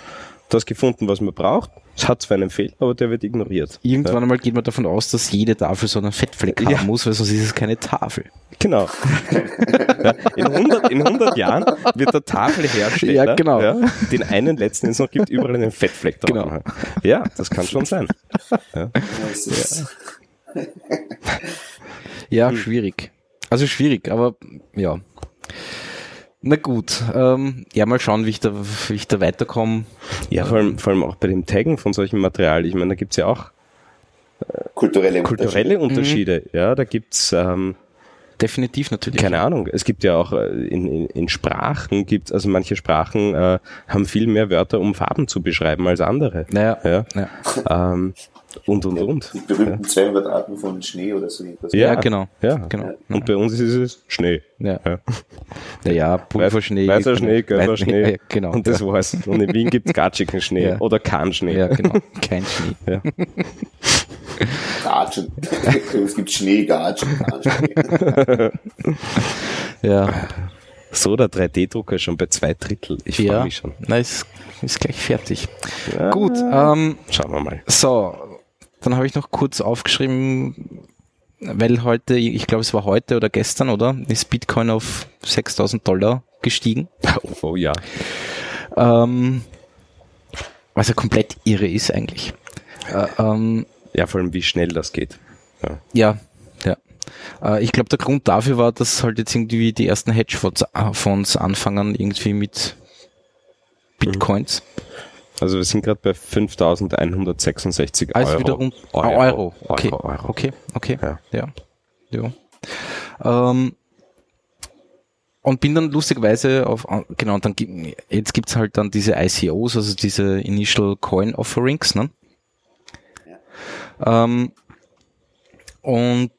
das gefunden, was man braucht. Es hat zwar einen Fehler, aber der wird ignoriert. Irgendwann einmal geht man davon aus, dass jede Tafel so einen Fettfleck Ja. haben muss, weil sonst ist es keine Tafel. Genau. ja, in, 100, in 100 Jahren wird der Tafelhersteller, Ja, genau. den einen letzten, den es noch gibt, überall einen Fettfleck drauf Genau. Ja, das kann schon sein. Ja, Hm. schwierig. Also schwierig, aber ja. Na gut, ähm, ja, mal schauen, wie ich da, wie ich da weiterkomme. Ja, vor allem, vor allem auch bei dem Taggen von solchem Material. Ich meine, da gibt's ja auch kulturelle kulturelle Mhm. Unterschiede. Ja, da gibt's ähm, Definitiv natürlich. keine Ahnung. Es gibt ja auch äh, in, in, in Sprachen gibt's also manche Sprachen äh, haben viel mehr Wörter, um Farben zu beschreiben als andere. Naja, Ja. ja. Ähm, und und und. Die berühmten 200 Arten von Schnee oder so etwas. Ja, genau. Ja, Genau. Und bei uns ist es Schnee. Ja. Ja. Naja, Pulverschnee. Weißer Schnee, gelber Weiß- Schnee. Ja, genau. Und das war's. Und in Wien gibt's gatschigen Schnee Ja. oder keinen Schnee. Ja, genau. Kein Schnee. Ja. Gatschen. es gibt Schnee, Gatschen, Gatschen. Ja, So der 3D-Drucker schon bei zwei Drittel. Ich freue ja. mich schon. Na, ist, ist gleich fertig. Ja. Gut, ähm, Schauen wir mal. so, dann habe ich noch kurz aufgeschrieben, weil heute, ich glaube es war heute oder gestern, oder? Ist Bitcoin auf 6000 Dollar gestiegen. Oh, ja. Ähm, was ja komplett irre ist eigentlich. Äh, ähm, Ja, vor allem wie schnell das geht. Ja. ja, ja. Äh, ich glaube, der Grund dafür war, dass halt jetzt irgendwie die ersten Hedgefonds äh, anfangen irgendwie mit Bitcoins. Also wir sind gerade bei 5.166 Also Euro. wieder rund Euro. Ah, Euro. Okay. Euro, Euro. okay, okay, Ja. ja, ja. Ähm, und bin dann lustigerweise auf, genau, und dann gibt, jetzt gibt's halt dann diese ICOs, also diese Initial Coin Offerings, ne? Ähm, und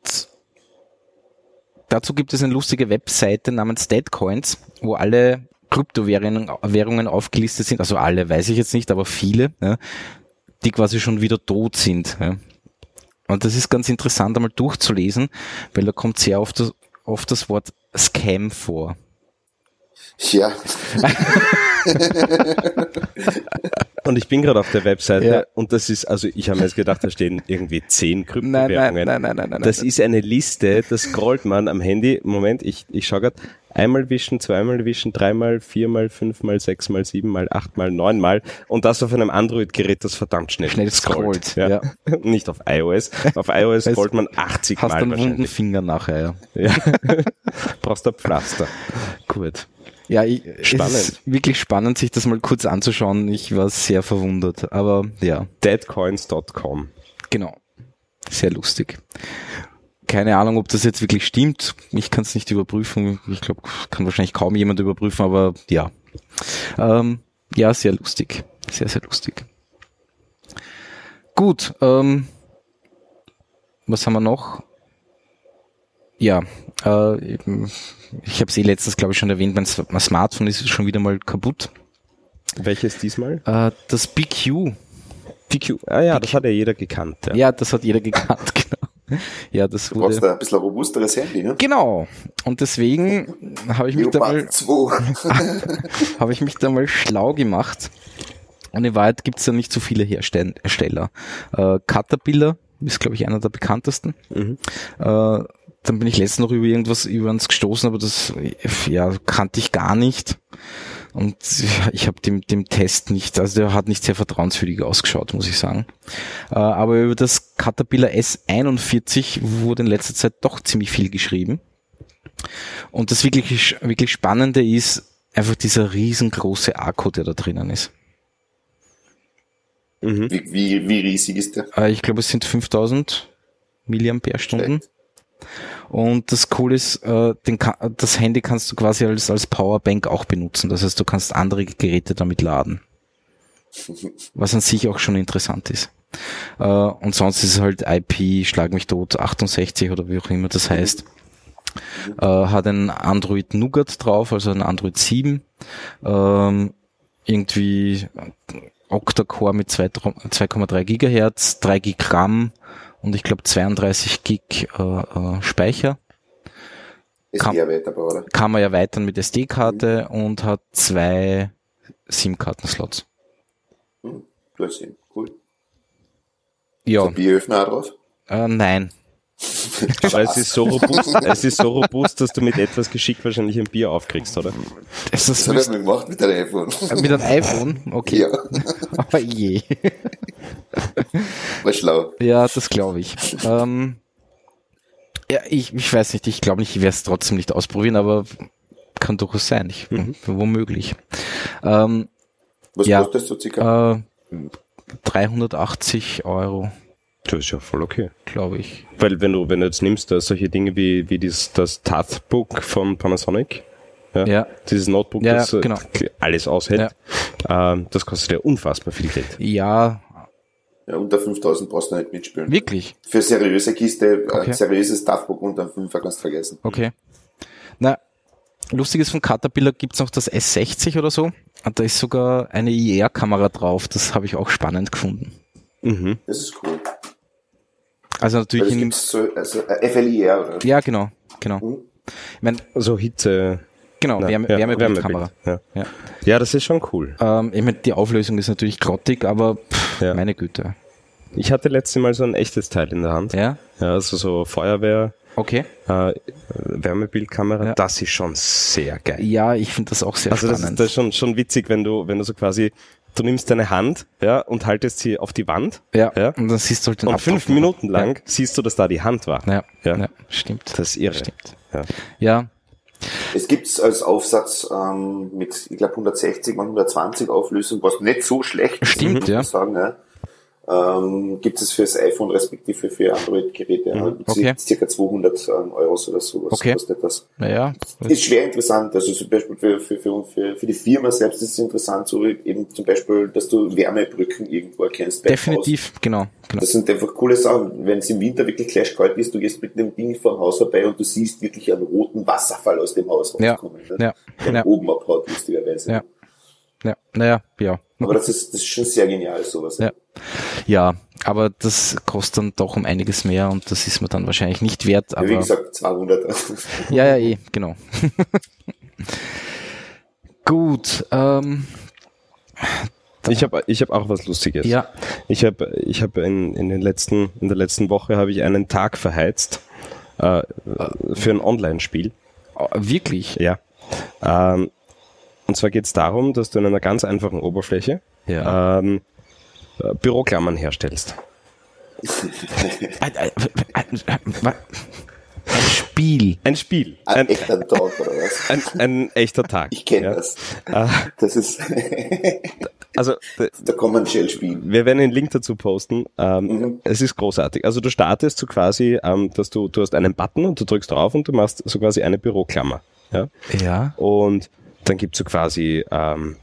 dazu gibt es eine lustige Webseite namens Deadcoins, wo alle Kryptowährungen Währungen aufgelistet sind, also alle weiß ich jetzt nicht, aber viele, ja, die quasi schon wieder tot sind. Ja. Und das ist ganz interessant einmal durchzulesen, weil da kommt sehr oft das, oft das Wort Scam vor. Ja, Und ich bin gerade auf der Webseite Ja. und das ist, also ich habe mir jetzt gedacht, da stehen irgendwie zehn Nein, Kryptowährungen. nein, nein, nein, nein, nein. Das ist eine Liste, das scrollt man am Handy. Moment, ich, ich schaue gerade. Einmal wischen, zweimal wischen, dreimal, viermal, fünfmal, sechsmal, siebenmal, achtmal, neunmal und das auf einem Android-Gerät, das verdammt schnell, Schnell scrollt, ja. Nicht auf iOS. Auf iOS scrollt man 80 Hast Mal einen wunden wahrscheinlich. Finger nachher, ja. Ja. Brauchst ein Pflaster. Gut. Ja, ich, Spannend. Es ist wirklich spannend, sich das mal kurz anzuschauen. Ich war sehr verwundert, aber ja, Deadcoins.com. genau. Sehr lustig. Keine Ahnung, ob das jetzt wirklich stimmt. Ich kann es nicht überprüfen. Ich glaube, kann wahrscheinlich kaum jemand überprüfen, aber ja. Ähm, ja, sehr lustig. Sehr, sehr lustig. Gut, ähm, was haben wir noch? Ja, äh, eben, ich habe es eh letztens, glaube ich, schon erwähnt, mein, Smartphone ist schon wieder mal kaputt. Welches diesmal? Äh, das BQ, PQ. Ah ja, das hat ja jeder gekannt. Ja. ja, das hat jeder gekannt, genau. ja, das Du brauchst wurde. da ein bisschen robusteres Handy, ne? Genau. Und deswegen habe ich mich da mal, Leopard 2. habe ich mich da mal schlau gemacht. Und in Wahrheit gibt es ja nicht so viele Herstell- Hersteller. Äh, Caterpillar ist, glaube ich, einer der bekanntesten. Mhm. Äh, dann bin ich letztens noch über irgendwas über uns gestoßen, aber das ja, kannte ich gar nicht. Und ich habe dem, dem Test nicht, also der hat nicht sehr vertrauenswürdig ausgeschaut, muss ich sagen. Äh, aber über das Caterpillar S41 wurde in letzter Zeit doch ziemlich viel geschrieben. Und das wirklich, wirklich Spannende ist einfach dieser riesengroße Akku, der da drinnen ist. Mhm. Wie, wie, wie riesig ist der? Äh, ich glaube, es sind 5000 Milliampere-Stunden. Und das Coole ist, äh, den, das Handy kannst du quasi als, als Powerbank auch benutzen. Das heißt, du kannst andere Geräte damit laden. Was an sich auch schon interessant ist. Äh, und sonst ist es halt IP, Schlag mich tot, 68 oder wie auch immer das heißt. Äh, hat ein Android Nougat drauf, also ein Android 7. Ähm, irgendwie Octa-Core mit zwei- 2,3 Gigahertz, 3 Gig RAM und ich glaube 32 Gig äh, äh, Speicher. Ist Kann-? Kann man erweitern mit SD-Karte und hat zwei SIM-Karten-Slots. Hm, du hast ihn. Cool. Ja, Bieröffner auch drauf? äh, nein. Aber es ist so robust, es ist so robust, dass du mit etwas Geschick wahrscheinlich ein Bier aufkriegst, oder? Das Das er mir gemacht mit deinem iPhone. mit einem iPhone? Okay. Ja, Aber je. war schlau. Ja, das glaube ich. Ähm, ja, ich, ich weiß nicht, ich glaube nicht, ich werde es trotzdem nicht ausprobieren, aber kann durchaus sein, ich, womöglich. Ähm, Was Ja. kostet das so circa? äh, 380 Euro, Das ist ja voll okay. glaube ich. Weil wenn du, wenn du jetzt nimmst, da solche Dinge wie, wie dieses, das Tathbook von Panasonic, ja, Ja. dieses Notebook, Ja, das äh, genau. alles aushält, ähm, das kostet ja unfassbar viel Geld. Ja, Ja, unter 5000 brauchst du nicht mitspielen. wirklich. Für seriöse Kiste, Okay. ein seriöses Dachbook unter 5 kannst du vergessen. Okay. Na, lustiges von Caterpillar gibt's noch das S60 oder so. Und da ist sogar eine IR-Kamera drauf. Das habe ich auch spannend gefunden. Mhm. Das ist cool. Also natürlich es in, so, also äh, FLIR, oder? ja, genau, genau. Mhm. Ich mein, Also Hitze, genau, na, Wärme, ja, Wärmebildkamera. Ja. Ja. ja, das ist schon cool. Ähm, ich meine, die Auflösung ist natürlich grottig, aber pff, Ja. meine Güte. Ich hatte letztes Mal so ein echtes Teil in der Hand. Ja, Ja, also so Feuerwehr, okay. äh, Wärmebildkamera, Ja. das ist schon sehr geil. Ja, ich finde das auch sehr Also das spannend. ist, das ist schon, schon witzig, wenn du, wenn du so quasi, du nimmst deine Hand, ja, und haltest sie auf die Wand, ja. ja, und dann siehst du halt den und Abdruck fünf. Minuten lang siehst du, dass da die Hand war. Ja, ja, Ja. ja, stimmt. Das ist irre. Stimmt. Ja. Ja, Es gibt's als Aufsatz ähm, mit, ich glaube, 160 mal 120 Auflösung, was nicht so schlecht ist, Stimmt, muss man ja. sagen. Ja. Ähm, gibt es fürs iPhone respektive für Android-Geräte. Ja. Mhm. Okay. Circa 200 ähm, Euros oder sowas Okay. kostet das. naja. Ist schwer interessant. Also zum Beispiel für, für, für, für, die Firma selbst ist es interessant, so eben zum Beispiel, dass du Wärmebrücken irgendwo erkennst. Haus. Definitiv, genau, genau. Das sind einfach coole Sachen. Wenn es im Winter wirklich gleich kalt ist, du gehst mit dem Ding vor dem Haus vorbei und du siehst wirklich einen roten Wasserfall aus dem Haus Ja, rauskommen. ne? ja, Der ja. oben abhaut, lustigerweise. Ja. Ja, naja, ja. Aber das ist, das ist schon sehr genial, sowas. Ja. ja, aber das kostet dann doch um einiges mehr und das ist mir dann wahrscheinlich nicht wert. Ja, Wie Aber gesagt, 200. ja, ja, eh, genau. Gut, ähm, Ich habe ich hab auch was Lustiges. ja, Ich habe ich hab in, in, den letzten, in der letzten Woche habe ich einen Tag verheizt äh, für ein Online-Spiel. äh, wirklich. Ja. Ähm, und zwar geht es darum, dass du in einer ganz einfachen Oberfläche Ja. ähm, äh, Büroklammern herstellst. Ein, ein, ein, ein, ein Spiel. Ein Spiel. Ein Ein, echter Tag, oder was? ein, ein echter Tag. Ich kenne Ja. das. Äh, Das ist, also d- da kann man Shell spielen. wir werden den Link dazu posten. Ähm, Mhm. Es ist großartig. Also du startest so quasi, ähm, dass du, du hast einen Button und du drückst drauf und du machst so quasi eine Büroklammer. Ja? Ja. Und dann gibt's so quasi, ähm,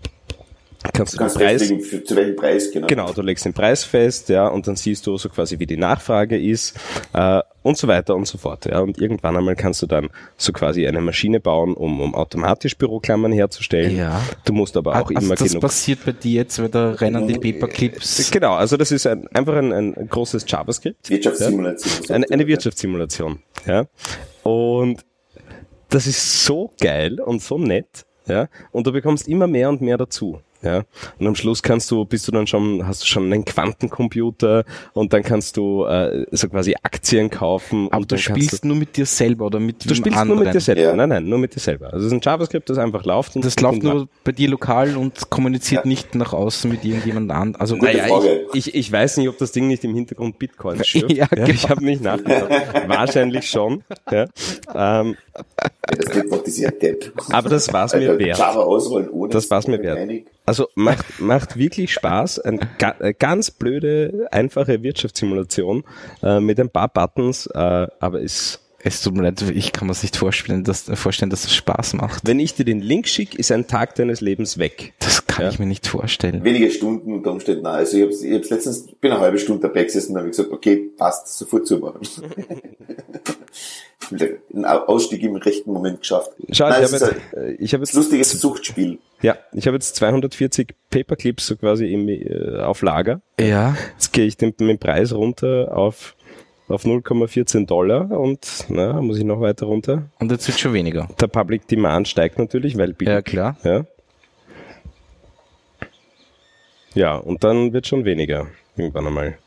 kannst du den Ganz Preis, für, zu welchem Preis, genau. Genau, du legst den Preis fest, ja, und dann siehst du so quasi, wie die Nachfrage ist. Äh, und so weiter und so fort. Ja. Und irgendwann einmal kannst du dann so quasi eine Maschine bauen, um, um automatisch Büroklammern herzustellen. Ja. Du musst aber auch also immer das genug. passiert bei dir jetzt, weil da rennen die Paperclips. Genau, also das ist ein, einfach ein, ein großes JavaScript. Wirtschaftssimulation. Ja. Eine, eine Wirtschaftssimulation. Ja. Und das ist so geil und so nett. Ja. Und du bekommst immer mehr und mehr dazu. Ja. Und am Schluss kannst du, bist du dann schon, hast du schon einen Quantencomputer und dann kannst du äh, so quasi Aktien kaufen. Aber und du spielst nur mit dir selber oder mit Du spielst anderen. nur mit dir selber. Ja. Nein, nein, nur mit dir selber. Also es ist ein JavaScript, das einfach läuft. Und Das und läuft macht. nur bei dir lokal und kommuniziert Ja. nicht nach außen mit irgendjemand anderem. Also Naja, Frage. ich, ich, ich weiß nicht, ob das Ding nicht im Hintergrund Bitcoins schürft. Ja, genau. Ich habe nicht nachgedacht. Wahrscheinlich schon. Ja. Ähm, Das wird noch dieser Depp. aber das war's mir Alter, wert. Java ausrollen ohne Das war's mir wert. Einig. Also macht, macht wirklich Spaß. Eine ga, äh, ganz blöde, einfache Wirtschaftssimulation äh, mit ein paar Buttons, äh, aber ist es tut mir leid, ich kann mir das nicht vorstellen, dass, vorstellen, dass das Spaß macht. wenn ich dir den Link schicke, ist ein Tag deines Lebens weg. Das kann Ja. ich mir nicht vorstellen. Wenige Stunden unter Umständen. Nein. Also ich habe ich hab's letztens, bin eine halbe Stunde dabei gesessen und habe gesagt, okay, passt, sofort zumachen. Ein Ausstieg im rechten Moment geschafft. Schau, Nein, ich habe jetzt, ein äh, ich hab jetzt lustiges Suchtspiel. Ja, ich habe jetzt 240 Paperclips so quasi im, äh, auf Lager. Ja, Jetzt gehe ich den, den Preis runter auf, auf 0,14 Dollar und na, muss ich noch weiter runter. und jetzt wird schon weniger. Der Public Demand steigt natürlich, weil billig. Ja, klar. Ja. ja, und dann wird schon weniger irgendwann einmal.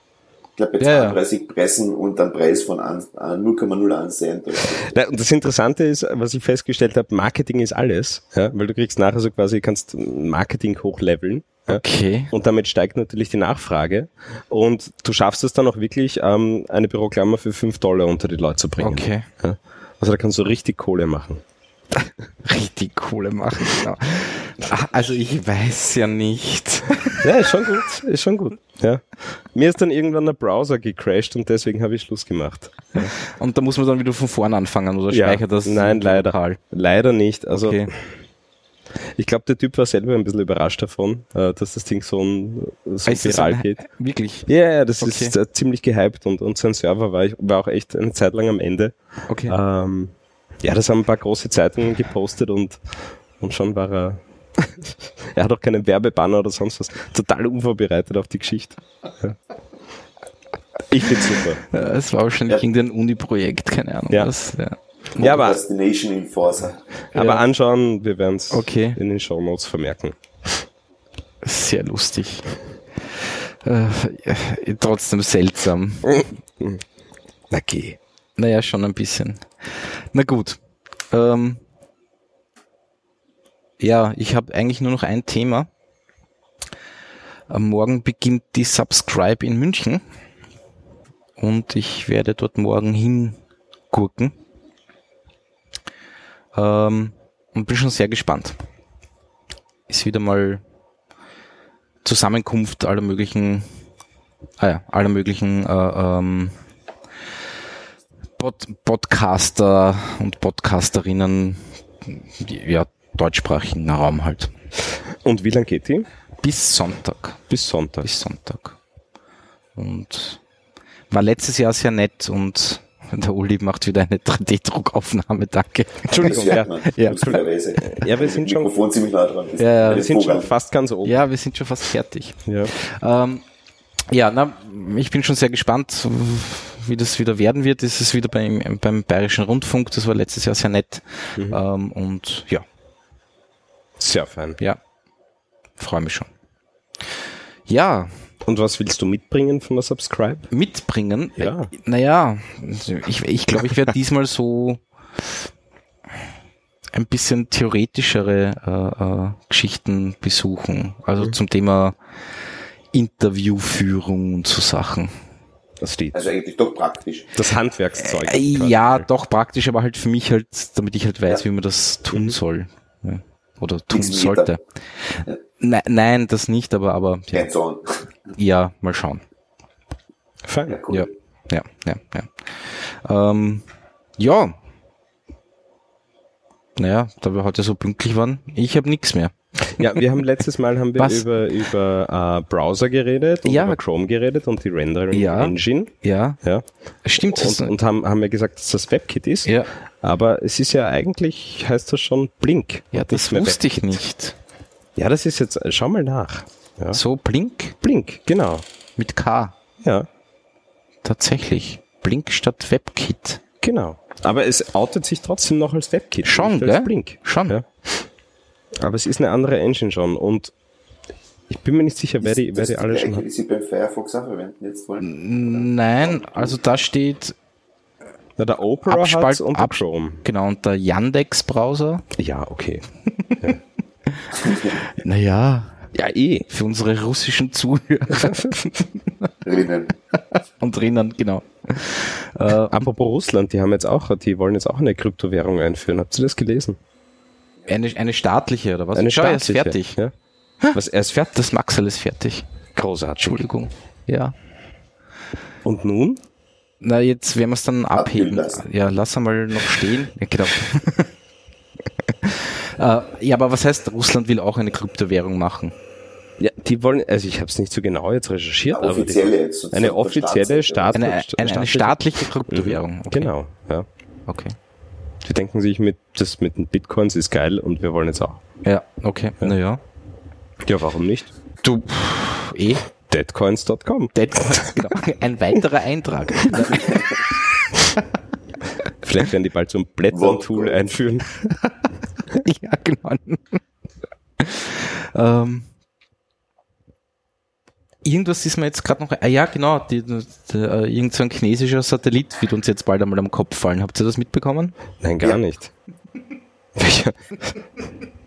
Ich glaube, bei Ja, ja. 32 Pressen und einen Preis von 1 äh, 0,01 Cent. Oder so. Na, und das Interessante ist, was ich festgestellt habe, Marketing ist alles, ja, weil du kriegst nachher so quasi, kannst Marketing hochleveln. Ja. Okay. Und damit steigt natürlich die Nachfrage. Und du schaffst es dann auch wirklich, ähm, eine Büroklammer für 5 Dollar unter die Leute zu bringen. Okay. Ja. Also da kannst du richtig Kohle machen. Richtig Kohle machen, genau. Ah, Also ich weiß ja nicht. Ja, ist schon gut, ist schon gut. Ja. Mir ist dann irgendwann der Browser gecrashed und deswegen habe ich Schluss gemacht. Und da muss man dann wieder von vorn anfangen oder speichert das Nein, leider. lokal? Leider nicht. Also Okay. ich glaube, der Typ war selber ein bisschen überrascht davon, äh, dass das Ding so, ein, so das viral ein- geht. Wirklich? Ja, ja, das Okay. ist äh, ziemlich gehypt und, und sein Server war, ich, war auch echt eine Zeit lang am Ende. Okay. Ähm, ja, das haben ein paar große Zeitungen gepostet und, und schon war er. er hat auch keinen Werbebanner oder sonst was. Total unvorbereitet auf die Geschichte. Ja. Ich find's super. Ja, Es war wahrscheinlich Ja. irgendein Uni-Projekt, keine Ahnung Ja. was. Ja. Ja, aber, Destination Enforcer. aber Ja. anschauen, wir werden es Okay. in den Show Notes vermerken. Sehr lustig. Äh, ja, trotzdem seltsam. Na geh. Naja, schon ein bisschen. Na gut. Ähm, ja, ich habe eigentlich nur noch ein Thema. Morgen beginnt die Subscribe in München. Und ich werde dort morgen hingurken. Ähm, und bin schon sehr gespannt. Ist wieder mal Zusammenkunft aller möglichen, ah ja, aller möglichen äh, ähm, Pod Podcaster und Podcasterinnen, ja, deutschsprachigen Raum halt. Und wie lang geht die? Bis Sonntag. Bis Sonntag. Bis Sonntag. Und war letztes Jahr sehr nett und der Uli macht wieder eine 3D-Druckaufnahme, danke. Entschuldigung, ja. ja. Ja, wir sind schon, Mikrofon ziemlich nah dran. Ja, ja, wir sind schon fast ganz oben. Ja, wir sind schon fast fertig. Ja. Ähm, ja, na, ich bin schon sehr gespannt, wie das wieder werden wird. Es ist wieder beim, beim Bayerischen Rundfunk, das war letztes Jahr sehr nett. Ähm, und ja, Sehr fein. ja, freue mich schon. Ja, Und was willst du mitbringen von der Subscribe? mitbringen. Ja. Äh, Naja, ich, ich glaube, ich werde diesmal so ein bisschen theoretischere äh, äh, Geschichten besuchen. Also zum Thema Interviewführung und so Sachen. Das steht. Also eigentlich doch praktisch. Das Handwerkszeug. Äh, ja, doch praktisch, aber halt für mich halt, damit ich halt weiß, Ja. wie man das tun soll. Ja. Oder tun Nichts sollte. Ja. Nein, nein, das nicht, aber, aber ja, ja, mal schauen. Fein. Ja, cool. Ja, ja, ja, ja. Ähm, ja. Naja, da wir heute so pünktlich waren, ich habe nichts mehr. Ja, wir haben letztes Mal haben wir Was? über, über äh, Browser geredet und Ja. über Chrome geredet und die Rendering Ja. Engine. Ja, Ja. stimmt. das Und, und haben, haben ja gesagt, dass das WebKit ist. ja, Aber es ist ja eigentlich, heißt das schon Blink. ja, und das wusste ich WebKit. nicht. Ja, das ist jetzt, schau mal nach. Ja. So Blink Blink, genau. mit K. Ja, Tatsächlich. Blink statt WebKit. genau. Aber es outet sich trotzdem noch als WebKit. Schon, nicht als gell? Blink. Schon. Ja. Aber es ist eine andere Engine schon und ich bin mir nicht sicher, wer die, wer die alle schon hat. die sie beim Firefox auch verwenden jetzt wollen. Nein, also da steht, Na, der Opera Abspalt- und der Abs- Chrome. genau, und der Yandex-Browser. Ja, okay. Naja, Ja, eh. für unsere russischen Zuhörer Drinnen. und drinnen, genau. Äh, Apropos Russland, die haben jetzt auch, die wollen jetzt auch eine Kryptowährung einführen. Habt ihr das gelesen? Eine, eine staatliche oder was? Eine Schau, er ist staatliche, fertig. Ja. Was, er ist fertig? Das Maxel ist fertig. Großartig. Entschuldigung. Ja. Und nun? Na, jetzt werden wir es dann abheben. lassen. Ja, lass einmal noch stehen. Ja, genau. äh, ja, aber was heißt, Russland will auch eine Kryptowährung machen? Ja, die wollen, also ich habe es nicht so genau jetzt recherchiert, aber die, jetzt. eine offizielle Staatsseite. Staat, Eine, eine, eine staatliche- staatliche Kryptowährung. Okay. Genau, ja. Okay. Die denken sich mit, das mit den Bitcoins ist geil und wir wollen jetzt auch. Ja, okay. Naja. Ja, warum nicht? Du, pff, eh. Deadcoins.com. Deadcoins, genau. Ein weiterer Eintrag. Vielleicht werden die bald so ein Blättern-Tool einführen. ja, genau. ähm, irgendwas ist mir jetzt gerade noch. Ah ja, genau. Die, die, äh, irgend so ein chinesischer Satellit wird uns jetzt bald einmal am Kopf fallen. Habt ihr das mitbekommen? Nein, gar Ja. nicht.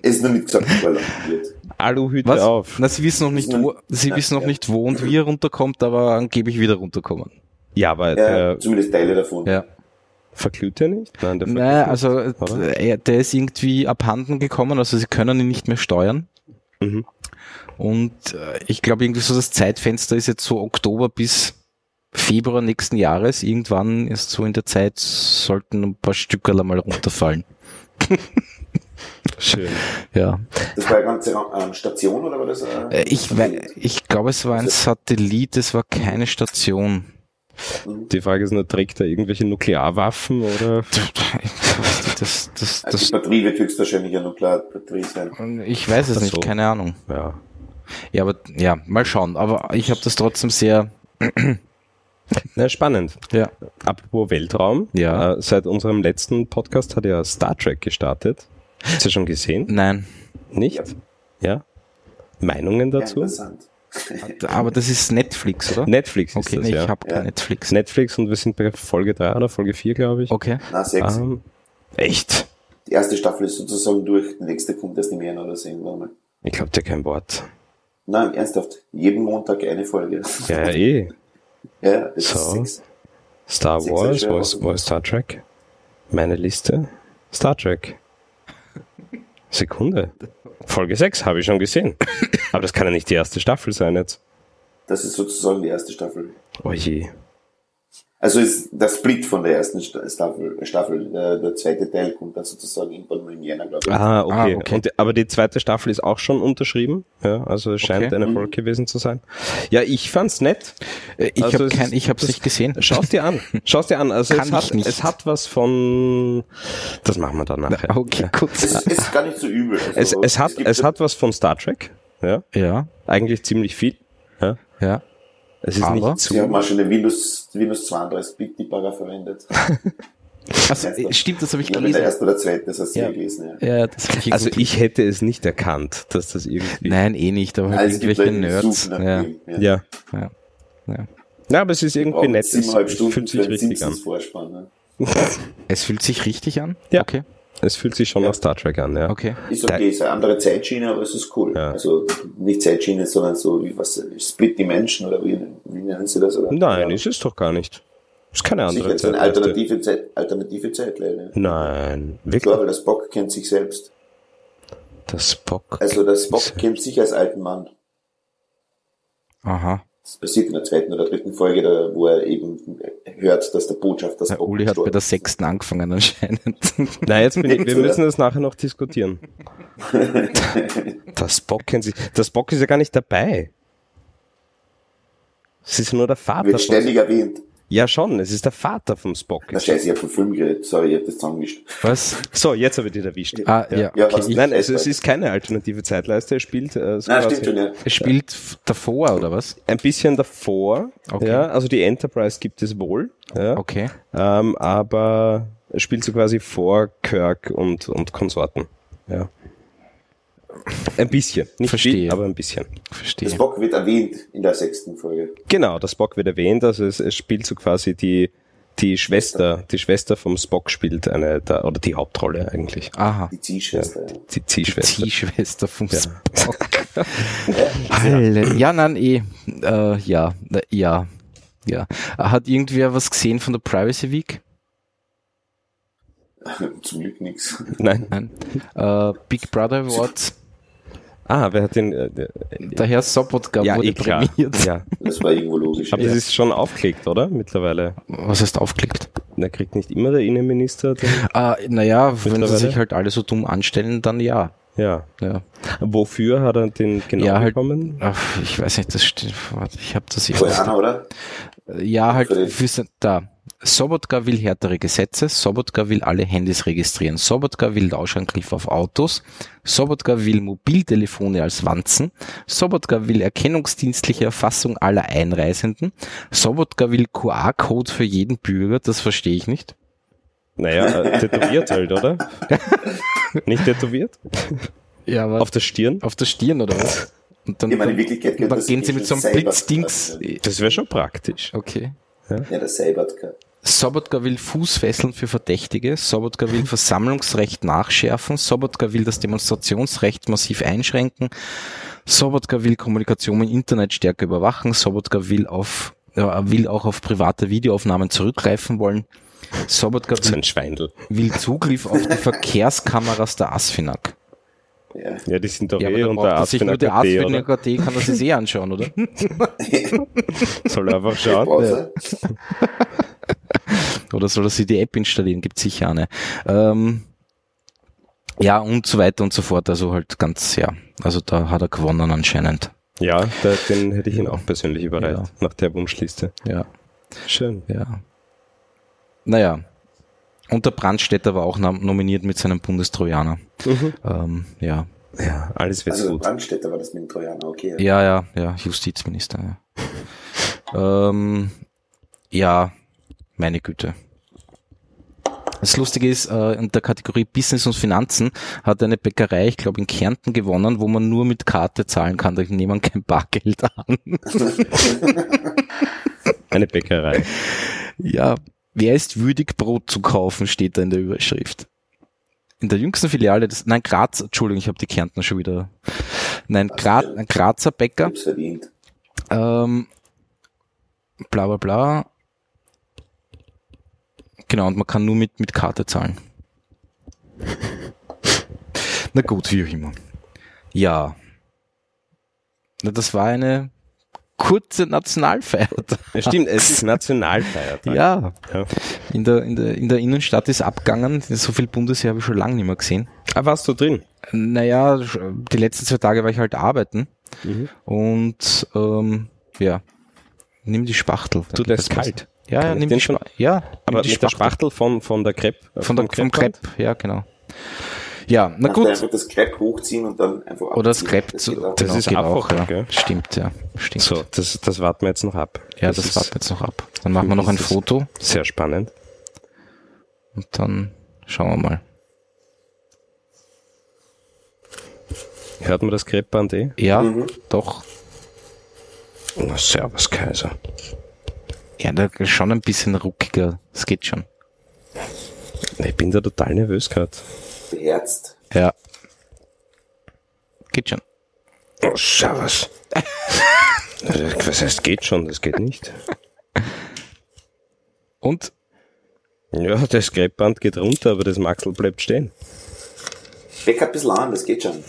Ist noch nicht gesagt, er landen wird. Aluhüte Was? auf. Na, sie wissen noch nicht, wo, sie Nein, wissen noch ja. nicht, wo und wie er runterkommt, aber angeblich wieder runterkommen. Ja, aber Ja, der zumindest Teile davon. Ja. verglüht ja nicht? Nein, der Naja, also Oder? äh, er, der ist irgendwie abhanden gekommen, also sie können ihn nicht mehr steuern. Mhm. Und äh, ich glaube irgendwie so das Zeitfenster ist jetzt so Oktober bis Februar nächsten Jahres. Irgendwann ist so in der Zeit sollten ein paar Stückerl mal runterfallen. Schön. Ja. Das war eine ganze ähm, Station oder war das? ein- Äh, Ich, ich glaube, es war ein Satellit, es war keine Station. Die Frage ist nur, trägt er irgendwelche Nuklearwaffen oder? Das, das, Also die das, Batterie wird höchstwahrscheinlich eine Nuklearbatterie sein. ich weiß es Ach nicht, so. keine Ahnung. Ja. Ja, aber ja, mal schauen. Aber ich habe das trotzdem sehr, Na, spannend. ja, Apropos Weltraum. Ja. Äh, seit unserem letzten Podcast hat ja Star Trek gestartet. Hast du schon gesehen? nein. Nicht? Ja. Meinungen Ja, dazu? interessant. Aber das ist Netflix, oder? Netflix ist Okay, das, nee, ja. ich habe kein Ja. Netflix. Netflix und wir sind bei Folge 3 oder Folge 4, glaube ich. Okay. Na, sechs. Ähm, echt? Die erste Staffel ist sozusagen durch, die nächste kommt erst im Januar oder so irgendwann mal. Ich glaube dir kein Wort. Nein, ernsthaft. Jeden Montag eine Folge. Ja, ja, eh. Ja, das So. sechs. Star Sechs Wars, wo ist, wo ist Star Trek? Meine Liste? Star Trek. Sekunde. Folge 6 habe ich schon gesehen. Aber das kann ja nicht die erste Staffel sein jetzt. Das ist sozusagen die erste Staffel. Oh je. Also ist der Split von der ersten Sta- Staffel. Staffel. Der, der zweite Teil kommt dann sozusagen irgendwann mal im Jänner, glaube ich. Ah, okay. Ah, okay. Und, aber die zweite Staffel ist auch schon unterschrieben. Ja, also es scheint Okay. ein Erfolg gewesen zu sein. Ja, ich fand's nett. Äh, Ich Also habe es kein, ich habe es das- nicht gesehen. Schau's dir an. Schau's dir an. Also Kann es hat, nicht. es hat was von, das machen wir dann nachher. Okay, Ja. gut. Es ist, es ist gar nicht so übel. Also, Es, es hat, es hat was von Star Trek. Ja, Ja, eigentlich ziemlich viel. Ja. ja. Es ist Aber- nicht Sie haben zu. auch schon eine Windows, Windows 32-Bit-Debugger verwendet. Also, stimmt, das habe ich Ja, mit der gelesen. ersten oder zweiten, das hast du Ja. ja gelesen, ja. Ja, das ich Also irgendwie- ich hätte es nicht erkannt, dass das irgendwie. Nein, eh nicht, aber halt Also irgendwelche Nerds. Ja, dem, ja. Ja. ja, ja. Ja, aber es ist irgendwie nett. Es fühlt sich richtig an. Ne? Es fühlt sich richtig an? Ja. Okay, Es fühlt sich schon nach Star Trek an, ja. okay. Ist okay, ist eine andere Zeitschiene, aber es ist cool. Ja. Also nicht Zeitschiene, sondern so wie was Split Dimension oder wie, wie nennen sie das? Oder? Nein, ja. ist es doch gar nicht. Ist keine Sicher, andere ist eine Zeit. alternative, Zeit, alternative Zeitleine. Nein, wirklich. weil der Spock kennt sich selbst. Der Spock. Also der Spock kennt sich als alten Mann. Aha. Das passiert in der zweiten oder dritten Folge, da, wo er eben hört, dass der Botschafter Der Spock Uli hat bei der ist. sechsten angefangen anscheinend. Nein, jetzt bin ich, wir müssen das nachher noch diskutieren. Der Spock kennt sich. Der Spock ist ja gar nicht dabei. Es ist nur der Vater. Wird ständig erwähnt. Ja, schon. Es ist der Vater vom Spock. Na scheiße, ich hab vom Film geredet. Sorry, ich hab das zusammengemischt. Was? So, jetzt habe ich dich erwischt. Ah, ja. Ja, okay. ich, Nein, also es ist keine alternative Zeitleiste. Er spielt äh, so Nein, quasi stimmt schon, ja. es spielt davor, oder was? ein bisschen davor. Okay. Ja, also die Enterprise gibt es wohl. Ja, Okay. ähm, aber er spielt so quasi vor Kirk und, und Konsorten. Ja. Ein bisschen. Nicht Verstehe. viel, aber ein bisschen. Das Verstehe. Bock wird erwähnt in der sechsten Folge. Genau, der Spock wird erwähnt, also es, es spielt so quasi die, die Schwester, die Schwester vom Spock spielt eine, der, oder die Hauptrolle eigentlich. Aha. Die Ziehschwester. Ja. Die Ziehschwester. Ziehschwester vom Ja. Spock. Halle. Ja, nein, eh. Äh, ja, ja, ja. Hat irgendwer was gesehen von der Privacy Week? Zum Glück nix. Nein. Nein. Äh, Big Brother Awards. Ah, wer hat den, äh, der- Der Herr Sobotka ja, wurde eh klar. prämiert. Ja. Das war irgendwo logisch. Aber ja. das ist schon aufgelegt, oder? Mittlerweile. Was heißt aufklickt? Der kriegt nicht immer der Innenminister den, Ah, naja, wenn sie sich halt alle so dumm anstellen, dann ja. ja. ja. Wofür hat er den genau Ja, halt- bekommen? Ach, ich weiß nicht, das stimmt. Warte, ich habe das Koreaner, oder? Ja, halt, Für für, da. Sobotka will härtere Gesetze, Sobotka will alle Handys registrieren, Sobotka will Lauschangriff auf Autos, Sobotka will Mobiltelefone als Wanzen, Sobotka will erkennungsdienstliche Erfassung aller Einreisenden, Sobotka will QR-Code für jeden Bürger, das verstehe ich nicht. Naja, äh, tätowiert halt, oder? nicht tätowiert? Ja, aber Auf der Stirn? auf der Stirn oder was? Und dann, könnte dann das gehen sie mit so einem Blitzdings. Das wäre schon praktisch. Okay. Ja, der Seibertka. Sobotka will Fußfesseln für Verdächtige, Sobotka will Versammlungsrecht nachschärfen, Sobotka will das Demonstrationsrecht massiv einschränken, Sobotka will Kommunikation im Internet stärker überwachen, Sobotka will auf äh, will auch auf private Videoaufnahmen zurückgreifen wollen. Sobotka So will, will Zugriff auf die Verkehrskameras der ASFINAG. Ja. Ja, die sind doch Ja, eh da unter er sich nur der oder? ASFINAG.at, kann er sich eh anschauen, oder? Soll er einfach schauen. Pause. Oder soll er sich die App installieren? Gibt sicher eine. Ähm, ja, und so weiter und so fort. Also halt ganz, ja. Also da hat er gewonnen anscheinend. Ja, da, den hätte ich ihn auch persönlich überreicht, Ja. nach der Wunschliste. Ja, Schön. ja. Naja. Und der Brandstätter war auch nom- nominiert mit seinem Bundestrojaner. Ähm, ja. Ja, alles wird Also gut. Brandstätter war das mit dem Trojaner, okay. Ja, ja, ja, Justizminister. Ja, ähm, ja meine Güte. Das Lustige ist, äh, in der Kategorie Business und Finanzen hat eine Bäckerei, ich glaube in Kärnten gewonnen, wo man nur mit Karte zahlen kann, da nehmen kein Bargeld an. Eine Bäckerei. Ja, wer ist würdig, Brot zu kaufen, steht da in der Überschrift. In der jüngsten Filiale des, nein, Graz, Entschuldigung, ich habe die Kärntner schon wieder, nein, Gra, ein Grazer Bäcker. Ähm, bla bla bla. Genau, und man kann nur mit, mit Karte zahlen. Na gut, wie auch immer. Ja. Na, das war eine kurze Nationalfeiertag. Ja, stimmt, es ist Nationalfeiertag. Ja. Ja. In der, in, der, in der Innenstadt ist abgegangen. So viel Bundesheer habe ich schon lange nicht mehr gesehen. Ah, warst du drin? Naja, die letzten zwei Tage war ich halt arbeiten. Mhm. Und ähm, ja, nimm die Spachtel. Du, ist kalt. Ja, ja, nimm die schon- Spachtel. Ja, Aber nimm die der Spachtel von, von der Crepe. äh, Von der, vom? Crepe, ja, genau. Ja, na gut. einfach das Crepe hochziehen und dann einfach Oder das abziehen. Crepe, Das zu, geht auch. genau, ist geht auch, einfach, ja. gell? Stimmt, ja, stimmt. So, das, das warten wir jetzt noch ab. ja, das, ist warten wir jetzt noch ab. Dann machen wir noch ein Das Foto Sehr spannend. und dann schauen wir mal. Hört man das Crepe-Band eh? Ja, Mhm. doch. Na, servus, Kaiser. Ja, da ist schon ein bisschen ruckiger. Das geht schon. Ich bin da total nervös gerade. Beherzt. Ja. Geht schon. Oh, servus. Was heißt geht schon? Das geht nicht. Und? Ja, das Crepe-Band geht runter, aber das Maxel bleibt stehen. Steck ein bisschen an, das geht schon.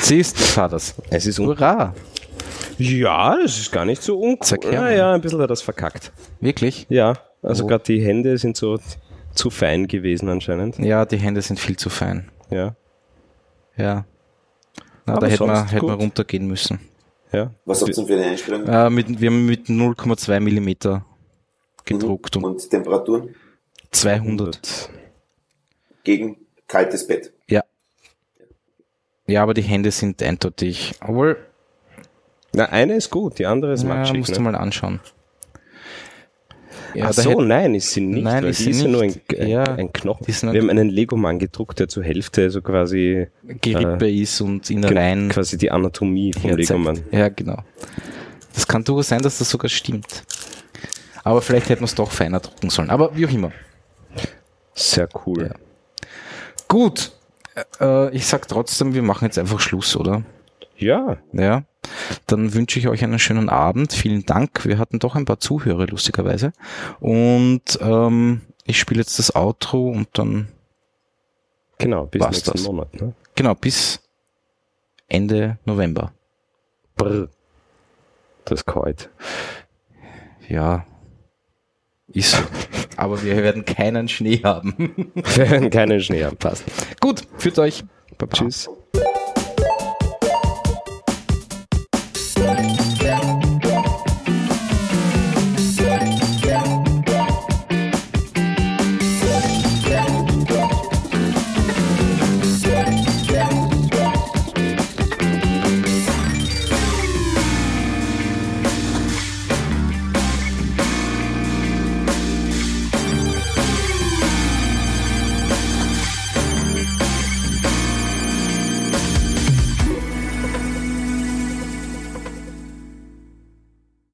Siehst du, das. Es ist Hurra. Ja, das ist gar nicht so uncool. Naja, ein bisschen hat das verkackt. Wirklich? Ja, also Oh. gerade die Hände sind so zu fein gewesen anscheinend. Ja, die Hände sind viel zu fein. Ja. Ja. Na, Aber da hätten wir, sonst hätten wir gut. runtergehen müssen. Ja. Was habt ihr denn für eine Einstellung? Äh, mit, wir haben mit 0,2 Millimeter gedruckt Mhm. und Und Temperaturen 200. gegen kaltes Bett. Ja. Ja, aber die Hände sind eindeutig. Obwohl, Na, eine ist gut, die andere ist ja, matschig. musst ne? du mal anschauen. Ja, Ach so, nein, ist sie nicht. Nein, ist sie ist ja nur ein, ein, Ja, ein Knochen. Wir haben einen Lego-Mann gedruckt, der zur Hälfte so quasi Gerippe ist und Innereien. quasi die Anatomie vom herzeigt. Lego-Mann. Ja, genau. Das kann durchaus sein, dass das sogar stimmt. Aber vielleicht hätten wir es doch feiner drucken sollen. Aber wie auch immer. Sehr cool. Ja. Gut. Äh, ich sag trotzdem, wir machen jetzt einfach Schluss, oder? Ja, Ja. Dann wünsche ich euch einen schönen Abend. Vielen Dank. Wir hatten doch ein paar Zuhörer, lustigerweise. Und ähm, ich spiele jetzt das Outro und dann, genau, bis nächsten das? Monat. Ne? genau, bis Ende November. Brr. Das ist kalt. Ja. Ist so. Aber wir werden keinen Schnee haben. Wir werden keinen Schnee haben. Passt. Gut, führt euch. Baba. Tschüss.